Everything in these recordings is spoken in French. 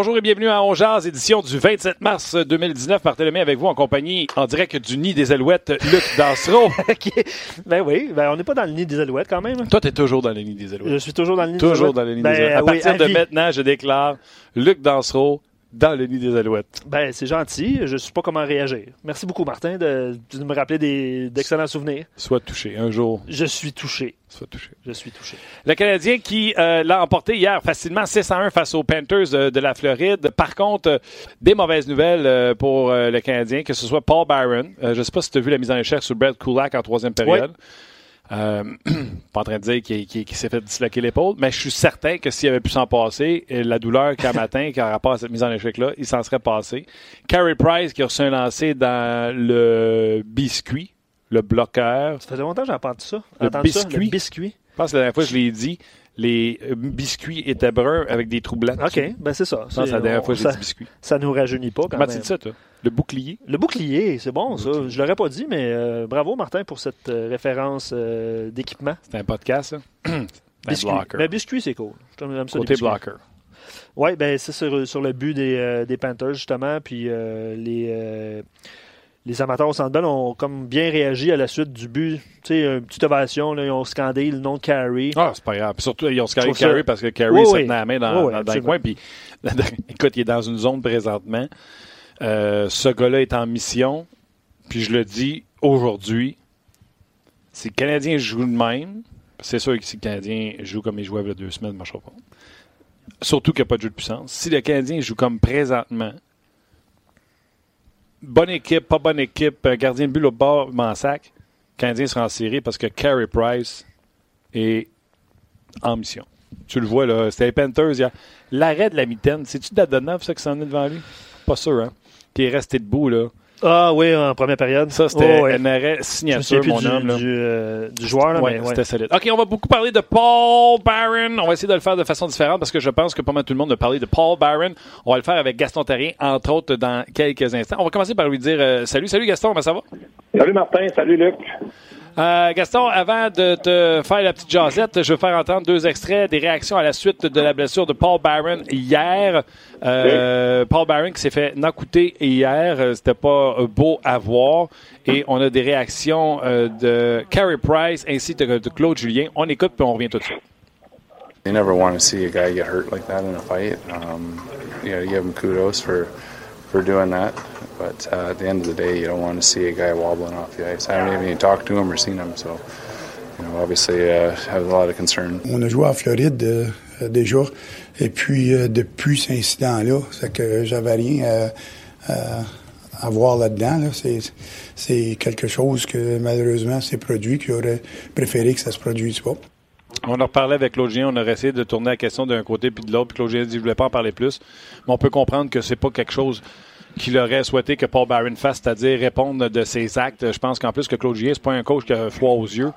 Bonjour et bienvenue à Ongeaz, édition du 27 mars 2019. Barthélémy avec vous en compagnie en direct du nid des Alouettes, Luc Dansereau. Ben oui, ben on n'est pas dans le nid des Alouettes quand même. Toi, tu es toujours dans le nid des Alouettes. Je suis toujours dans le nid toujours des dans Alouettes. le nid Ben, des Alouettes. À oui, partir de vie. maintenant, je déclare Luc Dansereau dans le nid des Alouettes. Ben, c'est gentil. Je ne sais pas comment réagir. Merci beaucoup, Martin, de, de me rappeler d'excellents souvenirs. Sois touché. Un jour, Je suis touché. sois touché. Je suis touché. Le Canadien qui euh, l'a emporté hier facilement 6 à 1 face aux Panthers de la Floride. Par contre, euh, des mauvaises nouvelles euh, pour le Canadien, que ce soit Paul Byron. Je ne sais pas si tu as vu la mise en échec sur Brett Kulak en troisième période. Euh, pas en train de dire qu'il qu'il- qu'il s'est fait disloquer l'épaule, mais je suis certain que s'il avait pu s'en passer, et la douleur qu'un matin, qui a rapport à cette mise en échec-là, il s'en serait passé. Carey Price qui a reçu un lancer dans le biscuit, le bloqueur. Ça faisait longtemps que j'ai entendu ça. Le entendu ça, biscuit. le biscuit? Je pense que la dernière fois que je l'ai dit, les euh, biscuits étaient bruns avec des trous blancs. OK, ben c'est ça. C'est la dernière fois que j'ai ça, dit biscuit. ça nous rajeunit pas quand Comment même. ça, toi? Le bouclier? Le bouclier, c'est bon ça. Je l'aurais pas dit, mais euh, bravo Martin pour cette euh, référence euh, d'équipement. C'est un podcast, ça? Biscuit. blocker. Ben, biscuit, c'est cool. J'aime ça, les Côté biscuits. blocker. Oui, ben c'est sur, sur le but des, euh, des Panthers, justement. Puis les, les amateurs au Centre Bell ont comme bien réagi à la suite du but. Tu sais, une petite ovation, là, ils ont scandé le nom de Carey. Ah, c'est pas grave. Puis surtout, ils ont Je trouve ça- Carey parce que Carey Oui, se oui. tenait la main dans, Oui, oui, dans- dans le coin. Puis, écoute, il est dans une zone présentement. Euh, ce gars-là est en mission. Puis je le dis aujourd'hui, si le Canadien joue de même, c'est sûr que si le Canadien joue comme il jouait il y a deux semaines, ça ne marchera pas. Surtout qu'il n'y a pas de jeu de puissance. Si le Canadien joue comme présentement, bonne équipe, pas bonne équipe, gardien de but au bord, m'en sac, le Canadien sera en série parce que Carey Price est en mission. Tu le vois, là, c'était les Panthers. L'arrêt de la mitaine, c'est-tu Dadonov, ça, qui s'en est devant lui? Pas sûr, hein? Qui est resté debout, là. Ah oui, en première période. Ça, c'était Oh, ouais. un arrêt Je me souviens signature, plus mon du, homme. Là. du, euh, du joueur, là, Ouais, mais ouais. c'était solide. OK, on va beaucoup parler de Paul Barron. On va essayer de le faire de façon différente parce que je pense que pas mal tout le monde a parlé de Paul Barron. On va le faire avec Gaston Terrien, entre autres, dans quelques instants. On va commencer par lui dire euh, salut. Salut Gaston, comment ça va? Salut Martin, salut Luc. Euh, Gaston, avant de te faire la petite jasette, je veux faire entendre deux extraits des réactions à la suite de la blessure de Paul Barron hier. Euh, Paul Barron qui s'est fait knockouter hier. Euh, C'était pas beau à voir. Et on a des réactions de Carey Price ainsi que de Claude Julien. On écoute puis on revient tout de suite. You never want to see a guy get hurt like that in a fight. Um, you give him kudos for for doing that, but uh, at the end of the day, you don't want to see a guy wobbling off the ice. I haven't even talked to him or seen him, so you know, obviously, uh, have a lot of concern. On a joué en Floride euh, déjà. Et puis, euh, depuis cet incident-là, c'est que j'avais rien à, à- à voir là-dedans. Là. C'est, c'est quelque chose que malheureusement s'est produit, qui aurait préféré que ça se produise pas. On en reparlait avec Claude. On aurait essayé de tourner la question d'un côté puis de l'autre. Puis Claude Julien dit qu'il ne voulait pas en parler plus. Mais on peut comprendre que c'est pas quelque chose qu'il aurait souhaité que Paul Barron fasse, c'est-à-dire répondre de ses actes. Je pense qu'en plus que Claude Julien, c'est pas un coach qui a froid aux yeux.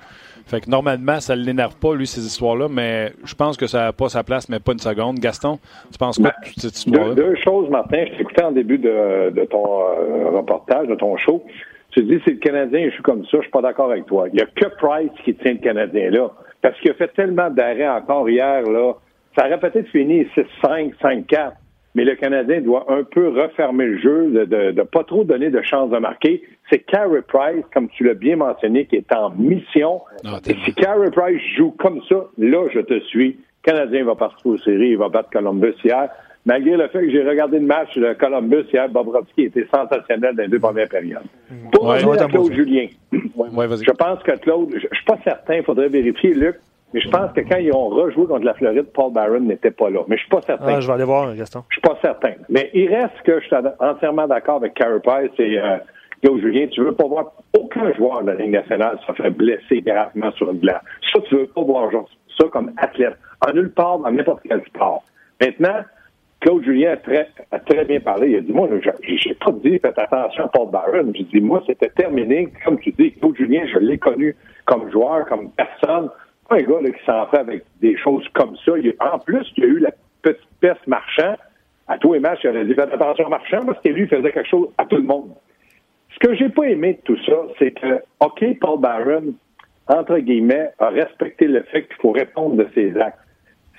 Fait que normalement, ça ne l'énerve pas, lui, ces histoires-là, mais je pense que ça n'a pas sa place, mais pas une seconde. Gaston, tu penses quoi de toute cette histoire-là? Deux, deux choses, Martin. Je t'écoutais en début de, de ton euh, reportage, de ton show. Tu dis, c'est le Canadien, je suis comme ça, je suis pas d'accord avec toi. Il y a que Price qui tient le Canadien là. Parce qu'il a fait tellement d'arrêts encore hier, là. Ça aurait peut-être fini 6-5, 5-4. Mais le Canadien doit un peu refermer le jeu, de ne pas trop donner de chance de marquer. C'est Carey Price, comme tu l'as bien mentionné, qui est en mission. Ah, Et si Carey Price joue comme ça, là, je te suis. Le Canadien va partir aux séries, il va battre Columbus hier. Malgré le fait que j'ai regardé le match de Columbus hier, Bobrovski était sensationnel dans les deux premières périodes. Pour Ouais, revenir à Claude Julien, Ouais, je pense que Claude, je, je suis pas certain, il faudrait vérifier, Luc, mais je pense que quand ils ont rejoué contre la Floride, Paul Barron n'était pas là. Mais je suis pas certain. Ah, je vais aller voir, Gaston. Je suis pas certain. Mais il reste que je suis entièrement d'accord avec Price et euh, Claude Julien. Tu veux pas voir aucun joueur de la Ligue nationale se faire blesser gravement sur une glace. Ça, tu veux pas voir genre, ça comme athlète. En nulle part, dans n'importe quel sport. Maintenant, Claude Julien a très, a très bien parlé. Il a dit, moi, j'ai pas dit, faites attention à Paul Barron. J'ai dit, moi, c'était terminé. Comme tu dis, Claude Julien, je l'ai connu comme joueur, comme personne. Pas un gars là, qui s'en fait avec des choses comme ça. Il- en plus, il y a eu la petite peste marchand. À tous les matchs, il aurait dit, faites attention marchand, parce que lui, il faisait quelque chose à tout le monde. Ce que j'ai pas aimé de tout ça, c'est que, OK, Paul Barron, entre guillemets, a respecté le fait qu'il faut répondre de ses actes.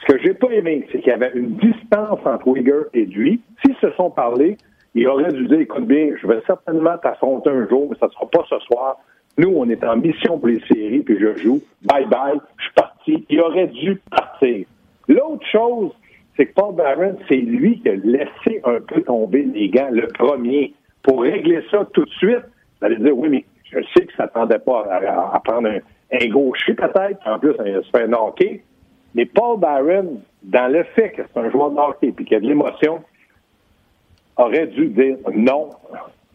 Ce que j'ai pas aimé, c'est qu'il y avait une distance entre Uyghur et lui. S'ils se sont parlé, il aurait dû dire, écoute bien, je vais certainement t'affronter un jour, mais ça ne sera pas ce soir. Nous, on est en mission pour les séries, puis je joue. Bye bye, je suis parti. Il aurait dû partir. L'autre chose, c'est que Paul Barron, c'est lui qui a laissé un peu tomber les gants le premier. Pour régler ça tout de suite, vous allez dire, oui, mais je sais que ça s'attendait pas à, prendre un, un gaucher peut-être, en plus, il se fait un hockey. Mais Paul Barron, dans le fait que c'est un joueur de hockey et qu'il y a de l'émotion, aurait dû dire non,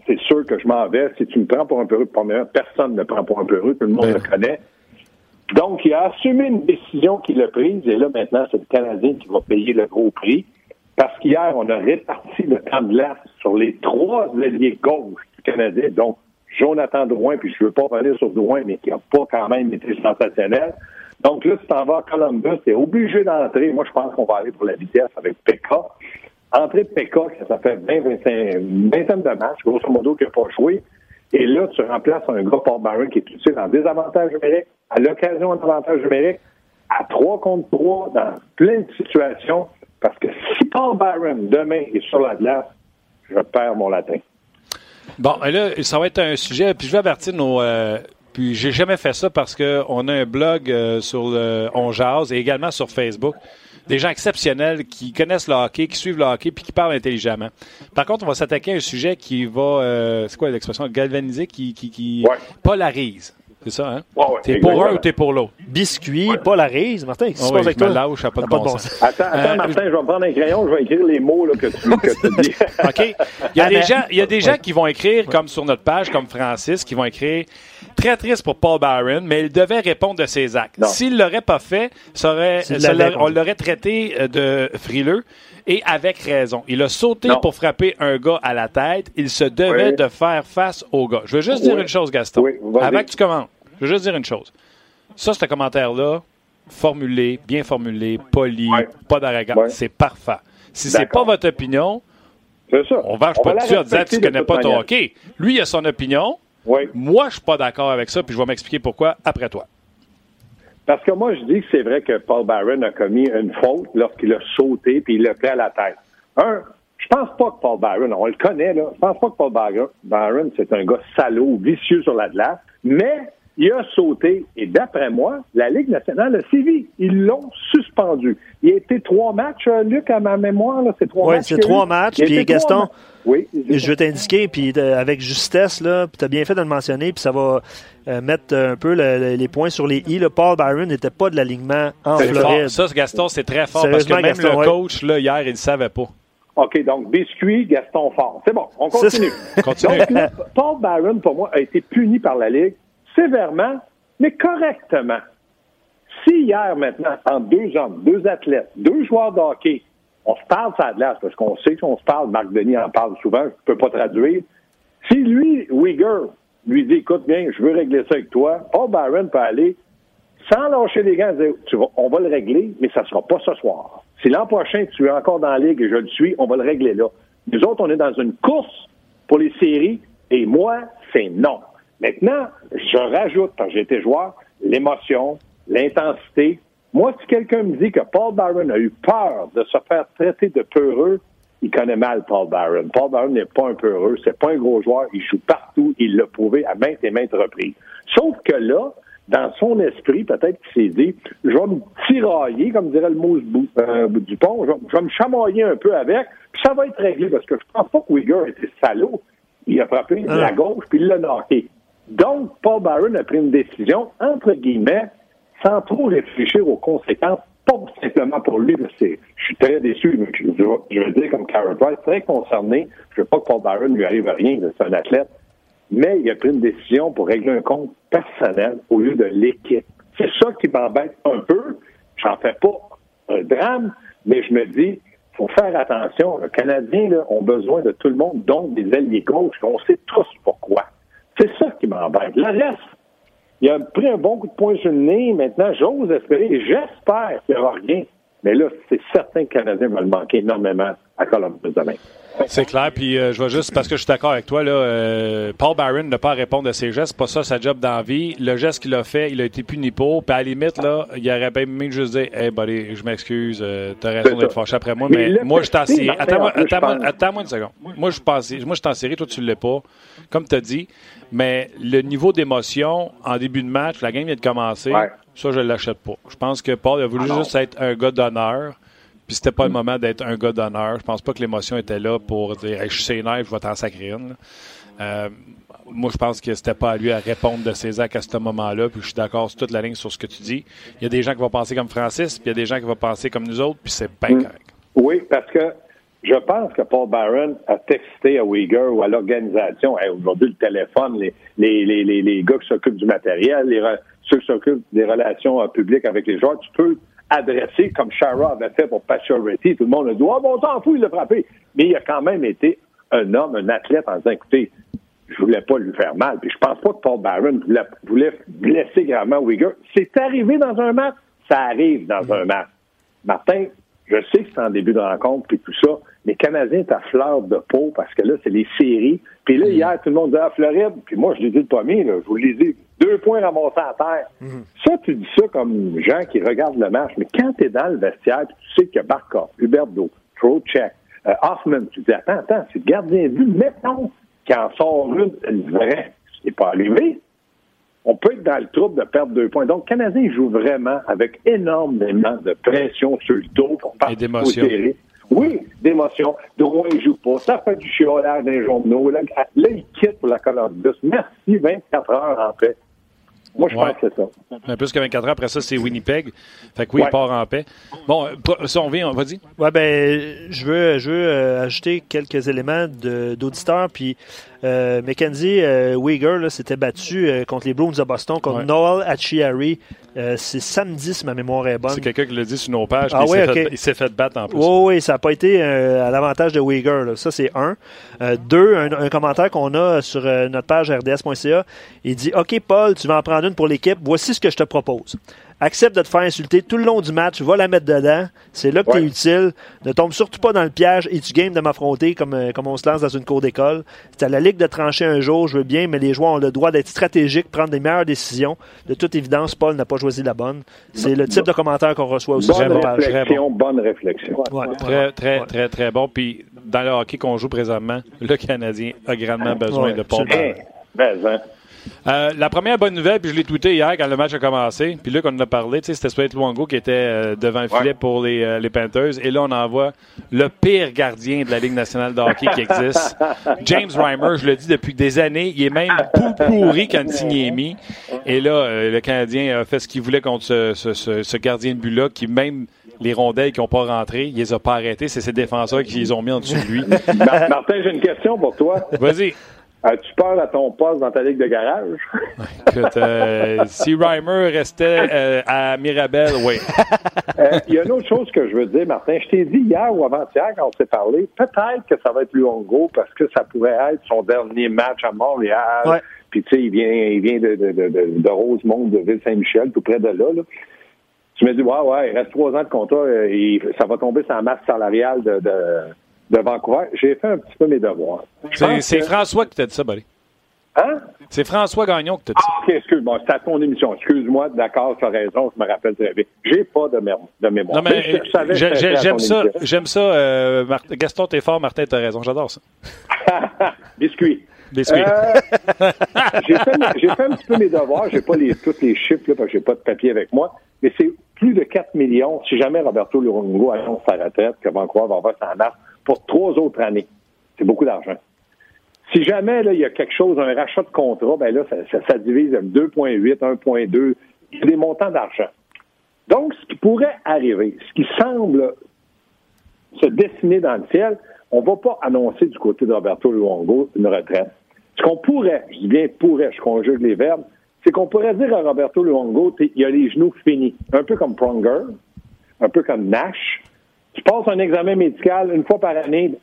c'est sûr que je m'en vais. Si tu me prends pour un perruque, personne ne me prend pour un perruque, tout le monde ben. le connaît. Donc, il a assumé une décision qu'il a prise, et là, maintenant, c'est le Canadien qui va payer le gros prix. Parce qu'hier, on a réparti le temps de glace sur les trois alliés gauche du Canadien, donc Jonathan Drouin, puis je ne veux pas parler sur Drouin, mais qui n'a pas quand même été sensationnel. Donc là, tu t'en vas à Columbus, tu es obligé d'entrer. Moi, je pense qu'on va aller pour la vitesse avec Pekka. Entrer de Pekka, ça fait 20, 25, une vingtaine de matchs, grosso modo, qu'il n'a pas joué. Et là, tu remplaces un gars, Paul Barron, qui est utile en désavantage numérique, à l'occasion d'un avantage numérique, à 3 contre 3, dans plein de situations. Parce que si Paul Barron, demain, est sur la glace, je perds mon latin. Bon, et là, ça va être un sujet, puis je vais avertir nos... Euh, puis j'ai jamais fait ça parce qu'on a un blog euh, sur le On Jazz et également sur Facebook des gens exceptionnels qui connaissent le hockey, qui suivent le hockey puis qui parlent intelligemment. Par contre, on va s'attaquer à un sujet qui va, euh, c'est quoi l'expression, galvaniser, qui, qui, qui polarise. C'est ça, hein? t'es pour un ou t'es pour l'autre? Biscuit, polarise. Martin, qu'est-ce qui se passe avec toi? lâche, pas de bon sens. Attends, attends euh, Martin, je vais prendre un crayon, je vais écrire les mots là, que, tu, que tu dis. OK. Il y a des gens, il y a des gens qui vont écrire, comme sur notre page, comme Francis, qui vont écrire très triste pour Paul Byron, mais il devait répondre de ses actes. S'il ne l'aurait pas fait, ça aurait, on l'aurait traité euh, de frileux. Et avec raison. Il a sauté pour frapper un gars à la tête. Il se devait de faire face au gars. Je veux juste dire une chose, Gaston. Avant que tu commences, je veux juste dire une chose. Ça, ce commentaire-là, formulé, bien formulé, poli, pas d'arrogance, c'est parfait. Si c'est pas votre opinion, on va pas dessus en disant tu connais pas ton hockey. Lui, il a son opinion. Moi, je suis pas d'accord avec ça, puis je vais m'expliquer pourquoi après toi. Parce que moi, je dis que c'est vrai que Paul Barron a commis une faute lorsqu'il a sauté puis il l'a pris à la tête. Un, je pense pas que Paul Barron, on le connaît, là, je pense pas que Paul Barron, c'est un gars salaud, vicieux sur la glace, mais il a sauté et d'après moi, la Ligue nationale a sévi. Ils l'ont suspendu. Il a été trois matchs, euh, Luc, à ma mémoire. C'est trois oui, matchs. c'est trois matchs. Puis Gaston, oui, je vais t'indiquer, puis euh, avec justesse, là, puis tu as bien fait de le mentionner, puis ça va euh, mettre un peu les points sur les i. Paul Byron n'était pas de l'alignement en Floride. Ça, Gaston, c'est très fort parce que même le coach, là, hier, il ne savait pas. OK, donc biscuit, Gaston fort. C'est bon, on continue. continue. Donc, Paul Byron, pour moi, a été puni par la Ligue sévèrement, mais correctement. Si hier, maintenant, en deux hommes, deux athlètes, deux joueurs de on se parle ça glace, parce qu'on sait qu'on se parle, Marc Denis en parle souvent, je ne peux pas traduire. Si lui, Uyghur, lui dit, écoute bien, je veux régler ça avec toi, Paul Byron peut aller sans lâcher les gants, dire, on va le régler, mais ça ne sera pas ce soir. Si l'an prochain, tu es encore dans la ligue et je le suis, on va le régler là. Nous autres, on est dans une course pour les séries, et moi, c'est non. Maintenant, je rajoute, quand j'étais joueur, l'émotion, l'intensité. Moi, si quelqu'un me dit que Paul Barron a eu peur de se faire traiter de peureux, il connaît mal Paul Barron. Paul Barron n'est pas un peureux, c'est pas un gros joueur, il joue partout, il l'a prouvé à maintes et maintes reprises. Sauf que là, dans son esprit, peut-être qu'il s'est dit, je vais me tirailler, comme dirait le mot euh, du pont, je vais, me chamoyer un peu avec, puis ça va être réglé, parce que je pense pas que Uyghur était salaud. Il a frappé de la ah. gauche, puis il l'a knocké. Donc, Paul Byron a pris une décision, entre guillemets, sans trop réfléchir aux conséquences, pas simplement pour lui, parce que je suis très déçu, je, veux dire comme Carol Price, très concerné. Je veux pas que Paul Byron lui arrive à rien, c'est un athlète. Mais il a pris une décision pour régler un compte personnel au lieu de l'équipe. C'est ça qui m'embête un peu. J'en fais pas un drame, mais je me dis, faut faire attention. Les Canadiens là, ont besoin de tout le monde, donc des alliés gauches. On sait tous pourquoi. C'est ça qui m'embête. Le reste, il a pris un bon coup de poing sur le nez. Maintenant, j'ose espérer, j'espère qu'il n'y aura rien. Mais là, c'est certain que le Canadien va le manquer énormément à Columbus demain. C'est clair, puis euh, je vois juste, parce que je suis d'accord avec toi, là, euh, Paul Byron n'a pas à répondre à ses gestes, pas ça sa job d'envie. Le geste qu'il a fait, il a été puni pour, puis à la limite, là, il aurait bien même juste dit Hey, buddy, je m'excuse, euh, t'as raison d'être fâché après moi, mais, mais moi, je t'en série. Attends-moi attends attends une seconde. Moi, je pense, moi, je t'en série, toi, tu l'es pas, comme tu as dit, mais le niveau d'émotion en début de match, la game vient de commencer, ça, je l'achète pas. Je pense que Paul a voulu ah juste être un gars d'honneur. Puis c'était pas le moment d'être un gars d'honneur. Je pense pas que l'émotion était là pour dire je suis je vais t'en sacrer une. Euh, moi, je pense que c'était pas à lui à répondre de ses actes à ce moment-là. Puis je suis d'accord sur toute la ligne sur ce que tu dis. Il y a des gens qui vont penser comme Francis, puis il y a des gens qui vont penser comme nous autres, puis c'est bien mm. correct. Oui, parce que je pense que Paul Barron a texté à Uyghur ou à l'organisation aujourd'hui le téléphone, les, les, les, les, gars qui s'occupent du matériel, les, ceux qui s'occupent des relations euh, publiques avec les joueurs, tu peux adressé comme Shara avait fait pour Pacioretty. Tout le monde a dit Oh, bon, s'en fout, il l'a frappé. Mais il a quand même été un homme, un athlète en disant écoutez, je voulais pas lui faire mal. Puis je pense pas que Paul Barron voulait, blesser gravement Uyghur. C'est arrivé dans un match, ça arrive dans un match. Martin, je sais que c'est en début de rencontre puis tout ça, mais Canadien est à fleur de peau parce que là, c'est les séries. Puis là, hier, tout le monde disait ah, Floride, puis moi, je l'ai dit le premier, là, je vous l'ai dit, deux points ramassés à terre. Mhm. Ça, tu dis ça comme gens qui regardent le match, mais quand tu es dans le vestiaire, tu sais qu'il y a Barkov, Huberto, Trocheck, euh, Hoffman, tu dis attends, attends, c'est le gardien de but, mettons qu'il en sort une vraie. Ce n'est pas arrivé. On peut être dans le trouble de perdre deux points. Donc, le Canadien joue vraiment avec énormément de pression sur le dos aux séries. Oui, d'émotion. Drouin ne joue pas. Ça fait du chiolage dans les journaux. Là, là, il quitte pour la Columbus. Merci, 24 heures en paix. Moi, je pense que c'est ça. Mais plus que 24 heures après ça, c'est Winnipeg. Fait que oui, il part en paix. Bon, si on vient, on va dire. Ouais, ben, je veux, je veux euh, ajouter quelques éléments d'auditeurs. Puis, euh, Mackenzie euh, s'était battu euh, contre les Bruins de Boston, contre Noel Achiari. c'est samedi, si ma mémoire est bonne. C'est quelqu'un qui l'a dit sur nos pages. Ah, oui, il s'est fait, battre en plus. Oui, oui, ça n'a pas été à l'avantage de Uyghur. Ça, c'est un. deux, un, un commentaire qu'on a sur notre page rds.ca. Il dit OK, Paul, tu vas en prendre une pour l'équipe. Voici ce que je te propose accepte de te faire insulter tout le long du match, va la mettre dedans. C'est là que tu es utile. Ne tombe surtout pas dans le piège et tu games de m'affronter comme, euh, comme on se lance dans une cour d'école. C'est à la ligue de trancher un jour, je veux bien, mais les joueurs ont le droit d'être stratégiques, prendre des meilleures décisions. De toute évidence, Paul n'a pas choisi la bonne. C'est le type de commentaire qu'on reçoit aussi bonne réflexion, Bonne réflexion. très, très, très, très bon. Puis dans le hockey qu'on joue présentement, le Canadien a grandement besoin de Paul. Ben, euh, la première bonne nouvelle, puis je l'ai tweeté hier quand le match a commencé. Puis là, quand on en a parlé, c'était Sweat Luongo qui était euh, devant le filet pour les, euh, les, Panthers. Et là, on envoie le pire gardien de la Ligue nationale de hockey qui existe. James Reimer, je le dis depuis des années, il est même tout pourri quand Niemi. Et là, le Canadien a fait ce qu'il voulait contre ce, ce, ce, gardien de but-là, qui même les rondelles qui n'ont pas rentré, il les a pas arrêtés. C'est ses défenseurs qui les ont mis en dessous de lui. Martin, j'ai une question pour toi. Vas-y. As-tu peur à ton poste dans ta ligue de garage? Écoute, euh, si Reimer restait euh, à Mirabel, oui. Euh, il y a une autre chose que je veux dire, Martin. Je t'ai dit hier ou avant-hier, quand on s'est parlé, peut-être que ça va être Luongo parce que ça pourrait être son dernier match à Montréal. Puis, tu sais, il vient, il vient de, de, de, de Rosemont, de Ville-Saint-Michel, tout près de là. là. Tu me dis, ouais, ouais, il reste trois ans de contrat, et ça va tomber sur la masse salariale de de Vancouver, j'ai fait un petit peu mes devoirs. C'est François qui t'a dit ça, Barry. Hein? C'est François Gagnon qui t'a dit ça. Ah, OK, excuse-moi, c'est à ton émission. Excuse-moi, d'accord, tu as raison, je me rappelle très bien. J'ai pas de, de mémoire. Non, mais, j'aime ça, j'aime ça. Euh, Gaston, t'es fort, Martin, t'as raison, j'adore ça. Biscuit. Biscuit. Euh, j'ai fait, fait, un petit peu mes devoirs, j'ai pas les, tous les chiffres, là, parce que j'ai pas de papier avec moi, mais c'est plus de 4 millions, si jamais Roberto Lurongo annonce sa retraite, que Vancouver va avoir sa masse pour trois autres années. C'est beaucoup d'argent. Si jamais là, il y a quelque chose, un rachat de contrat, ben là, ça, divise 2,8, 1,2. Il y a des montants d'argent. Donc, ce qui pourrait arriver, ce qui semble se dessiner dans le ciel, on ne va pas annoncer du côté de Roberto Luongo une retraite. Ce qu'on pourrait, je dis bien pourrait, je conjugue les verbes, c'est qu'on pourrait dire à Roberto Luongo, il a les genoux finis, un peu comme Pronger, un peu comme Nash, tu passes un examen médical une fois par année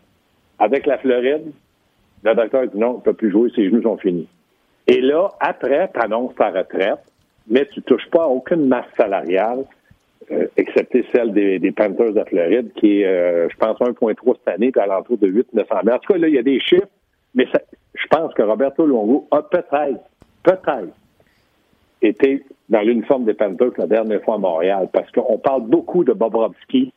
avec la Floride. Le docteur dit non, tu ne peux plus jouer, ses genoux sont finis. Et là, après, tu annonces ta retraite, mais tu ne touches pas à aucune masse salariale. euh, excepté celle des, Panthers de Floride, qui est, euh, je pense, 1,3 cette année, puis à l'entour de 8 900 000. En tout cas, là, il y a des chiffres, mais je pense que Roberto Luongo a peut-être, peut-être été dans l'uniforme des Panthers la dernière fois à Montréal, parce qu'on parle beaucoup de Bobrovski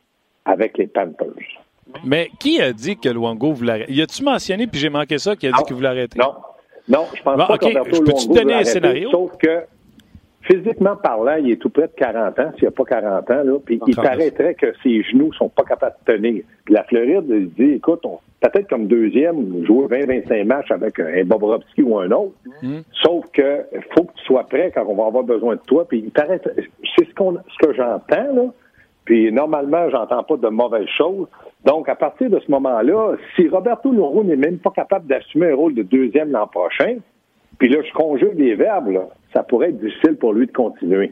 avec les Panthers. Mais qui a dit que Luongo voulait arrêter? Y a-tu mentionné, puis j'ai manqué ça, qui a dit qu'il voulait arrêter? Non. Non, je pense pas que Roberto je donner un scénario? Sauf que physiquement parlant, il est tout près de 40 ans, s'il n'y a pas 40 ans, là, puis il paraîtrait que ses genoux sont pas capables de tenir. Puis la Floride il dit, écoute, peut-être comme deuxième, jouer 20-25 matchs avec un Bobrovski ou un autre, hmm. sauf que faut que tu sois prêt quand on va avoir besoin de toi. Puis il paraît, c'est ce, qu'on, ce que j'entends, là, puis normalement, j'entends pas de mauvaises choses. Donc, à partir de ce moment-là, si Roberto Luongo n'est même pas capable d'assumer un rôle de deuxième l'an prochain, puis là, je conjugue les verbes, ça pourrait être difficile pour lui de continuer.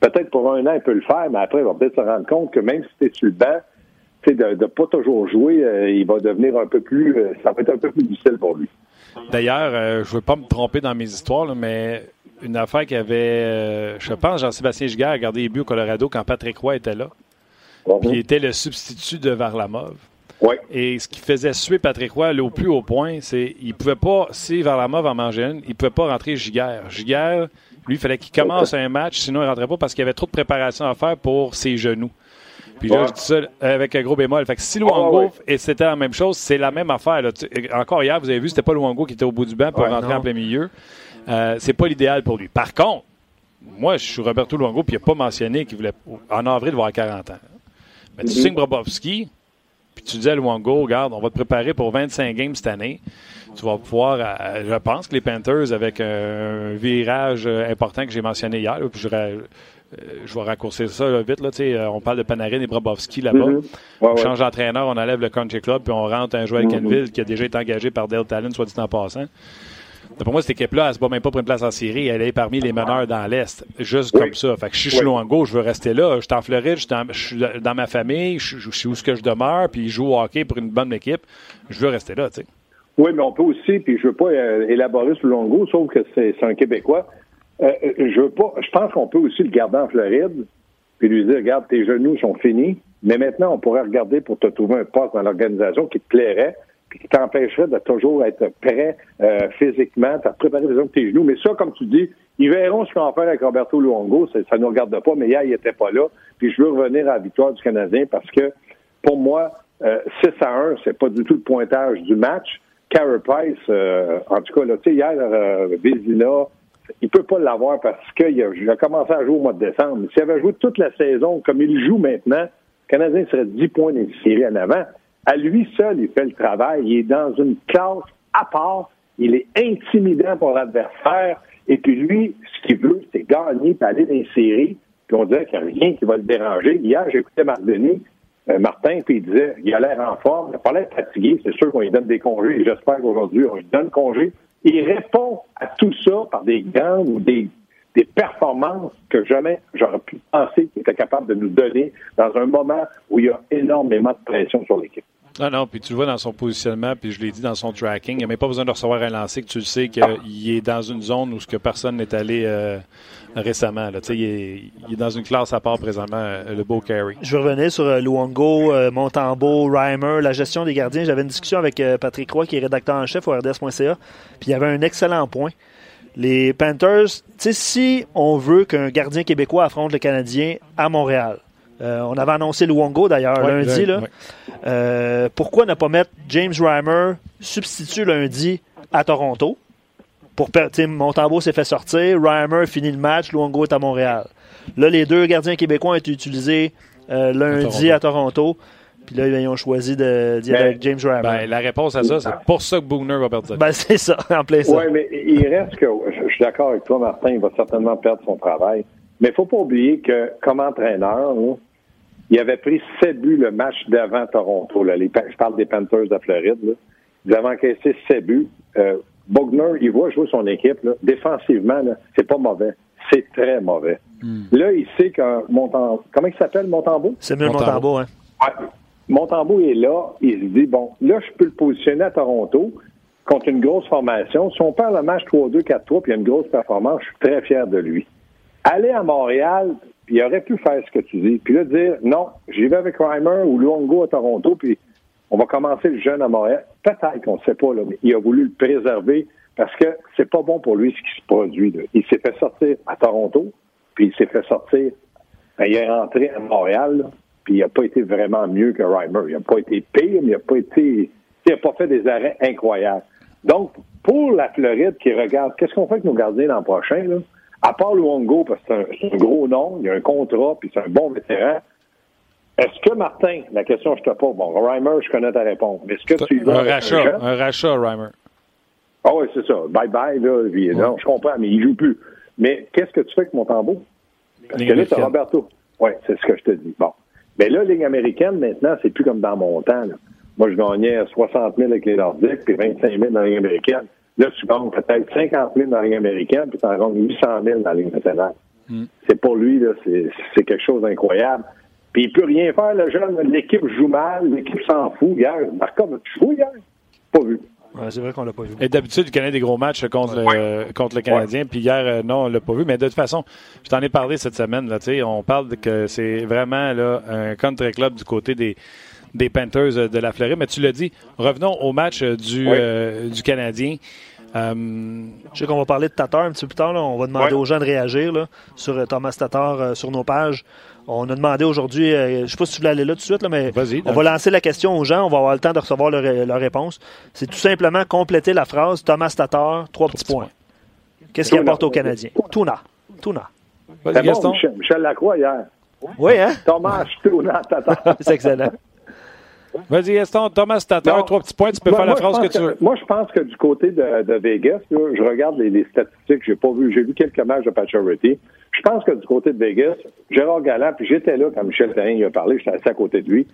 Peut-être pour un an, il peut le faire, mais après, il va peut-être se rendre compte que même si tu es sur le banc, de ne pas toujours jouer, euh, il va devenir un peu plus. Euh, ça va être un peu plus difficile pour lui. D'ailleurs, euh, je ne veux pas me tromper dans mes histoires, mais une affaire qui avait, je pense, Jean-Sébastien Giguère a gardé les buts au Colorado quand Patrick Roy était là. Puis il était le substitut de Varlamov. Et ce qui faisait suer Patrick Roy au plus haut point, c'est qu'il pouvait pas, si Varlamov en mangeait une, il pouvait pas rentrer Giguère. Giguère, lui, il fallait qu'il commence un match, sinon il rentrait pas parce qu'il y avait trop de préparation à faire pour ses genoux. Puis là, je dis ça avec un gros bémol. Fait que si Luango, et c'était la même chose, c'est la même affaire. Encore hier, vous avez vu, c'était pas Luango qui était au bout du banc pour rentrer en plein milieu. Euh, c'est pas l'idéal pour lui. Par contre, moi, je suis Roberto Luango, puis il n'a pas mentionné qu'il voulait, en avril, voir 40 ans. Mais tu signes Brobovski, puis tu dis à Luongo, regarde, on va te préparer pour 25 games cette année. Tu vas pouvoir, euh, je pense que les Panthers, avec un virage euh, important que j'ai mentionné hier, puis je, euh, je, vais raccourcir ça vite, là, on parle de Panarin et Brabowski là-bas. Mm-hmm. on change d'entraîneur, on enlève le country club, puis on rentre un joueur mm Kenville qui a déjà été engagé par Dale Talon, soit dit en passant. Pour moi, cette équipe-là, elle se bat même pas pour une place en série. Elle est parmi les meneurs dans l'Est. Juste comme ça. Fait que je suis en gauche, je veux rester là. Je suis en Floride, je suis dans, ma famille, je, suis où ce que je demeure, puis je joue au hockey pour une bonne équipe. Je veux rester là, tu sais. Oui, mais on peut aussi, puis je veux pas euh, élaborer sur Longo, sauf que c'est un Québécois. Euh, euh, je veux pas. Je pense qu'on peut aussi le garder en Floride, puis lui dire, regarde, tes genoux sont finis, mais maintenant, on pourrait regarder pour te trouver un poste dans l'organisation qui te plairait qui t'empêcherait de toujours être prêt euh, physiquement, t'as préparé de tes genoux. Mais ça, comme tu dis, ils verront ce qu'on va faire avec Roberto Luongo. Ça ne nous regarde pas, mais hier, il n'était pas là. Puis je veux revenir à la victoire du Canadien parce que, pour moi, 6 euh, à 1, c'est pas du tout le pointage du match. Carey Price, euh, en tout cas, là, hier, euh, Vézina, il peut pas l'avoir parce qu'il a, a, commencé à jouer au mois de décembre. S'il avait joué toute la saison comme il joue maintenant, le Canadien serait 10 points séries en avant. À lui seul, il fait le travail. Il est dans une classe à part. Il est intimidant pour l'adversaire. Et puis lui, ce qu'il veut, c'est gagner et aller dans séries. Puis on dirait qu'il n'y a rien qui va le déranger. Hier, j'écoutais Marc Denis, euh, Martin, puis il disait il a l'air en forme, il n'a pas l'air fatigué. C'est sûr qu'on lui donne des congés. Et j'espère qu'aujourd'hui, on lui donne congé. Il répond à tout ça par des grandes ou des des performances que jamais j'aurais pu penser qu'il était capable de nous donner dans un moment où il y a énormément de pression sur l'équipe. Non, non, puis tu le vois dans son positionnement, puis je l'ai dit dans son tracking, il n'a même pas besoin de recevoir un lancer, que tu le sais qu'il est dans une zone où ce que personne n'est allé euh, récemment. Là. Il, est, il est dans une classe à part présentement, euh, le beau carry. Je revenais sur euh, Luongo, Montembeau, Reimer, la gestion des gardiens. J'avais une discussion avec Patrick Roy, qui est rédacteur en chef au RDS.ca, puis il y avait un excellent point. Les Panthers, si on veut qu'un gardien québécois affronte le Canadien à Montréal, euh, on avait annoncé Luongo d'ailleurs lundi. Là. Euh, pourquoi ne pas mettre James Reimer substitut lundi à Toronto? Pour Montembeau s'est fait sortir, Reimer finit le match, Luongo est à Montréal. Là, les deux gardiens québécois ont été utilisés euh, lundi à Toronto. Puis là, ils ont choisi de dire avec James Reimer. Ben, la réponse à ça, c'est pour ça que Boogner va perdre ben, c'est ça, en plein ça. Oui, mais il reste que, je suis d'accord avec toi, Martin, il va certainement perdre son travail. Mais il ne faut pas oublier que, comme entraîneur, il avait pris 7 buts le match d'avant Toronto. Là. je parle des Panthers de Floride. Là. Ils avaient encaissé 7 buts. Euh, Bogner, il voit jouer son équipe. Là. Défensivement, c'est pas mauvais. C'est très mauvais. Hmm. Là, il sait que Montembeau... Comment il s'appelle, Montembeau? C'est mieux Montembeau, hein? Ouais. Montembeau est là. Il se dit, bon, là, je peux le positionner à Toronto contre une grosse formation. Si on perd le match 3-2, 4-3, puis il y a une grosse performance, je suis très fier de lui. Aller à Montréal, puis il aurait pu faire ce que tu dis. Puis là, dire, non, j'y vais avec Reimer ou Luongo à Toronto, puis on va commencer le jeune à Montréal. Peut-être qu'on ne sait pas, là, mais il a voulu le préserver parce que c'est pas bon pour lui ce qui se produit. Là. Il s'est fait sortir à Toronto, puis il s'est fait sortir. Ben, il est rentré à Montréal, là, puis il n'a pas été vraiment mieux que Reimer. Il n'a pas été pire, mais il n'a pas été. Il n'a pas fait des arrêts incroyables. Donc, pour la Floride qui regarde, qu'est-ce qu'on fait avec nos gardiens l'an prochain, là? À part Luongo, parce que c'est un, un, gros nom, il y a un contrat, puis c'est un bon vétéran. Est-ce que, Martin, la question je te pose, bon, Reimer, je connais ta réponse, mais est-ce que tu vas. Un rachat, un, un rachat, Reimer. Ah oui, c'est ça. Bye-bye, là. Puis, ouais. Non, je comprends, mais il joue plus. Mais qu'est-ce que tu fais avec mon tambour? Parce que là, tu Roberto. Oui, c'est ce que je te dis. Bon. Mais là, Ligue américaine, maintenant, c'est plus comme dans mon temps. Là. Moi, je gagnais 60 000 avec les Nordiques, puis 25 000 dans la Ligue américaine. Là, tu gagnes peut-être 50 000 dans la Ligue américaine, puis tu en gagnes 800 000 dans la Ligue nationale. Mm. C'est pour lui, là, c'est quelque chose d'incroyable. Puis il peut rien faire, le jeune. L'équipe joue mal, l'équipe s'en fout. Hier, Marco, tu joues hier? Pas vu. Ouais, c'est vrai qu'on l'a pas vu. Et d'habitude, il connaît des gros matchs contre, le, contre le Canadien. Ouais. Puis hier, euh, non, on l'a pas vu. Mais de toute façon, je t'en ai parlé cette semaine. Là, on parle de que c'est vraiment là, un country club du côté des, des Panthers de la Floride. Mais tu l'as dit, revenons au match du, oui. euh, du Canadien. Um, je sais qu'on va parler de Tatar un petit peu plus tard. Là. On va demander ouais. aux gens de réagir là, sur Thomas Tatar euh, sur nos pages. On a demandé aujourd'hui, euh, je ne sais pas si tu voulais aller là tout de suite, là, mais on va lancer la question aux gens. On va avoir le temps de recevoir leur, leur réponse. C'est tout simplement compléter la phrase Thomas Tatar, trois petits points. Qu'est-ce qu'il apporte aux Canadiens? Tuna. Tuna. Vas-y, Gaston. Bon, Michel, Michel Lacroix hier. Oui, hein? Thomas Tuna Tatar. C'est excellent. Vas-y, Gaston. Thomas Tatar, trois petits points. Tu peux moi, faire la phrase que, que, tu veux. Moi, je pense que du côté de, de Vegas, là, je regarde les, les statistiques. J'ai pas vu. J'ai vu quelques matchs de Pacioretty. Je pense que du côté de Vegas, Gérard Galland, puis j'étais là quand Michel Therrien il a parlé, j'étais assis à côté de lui.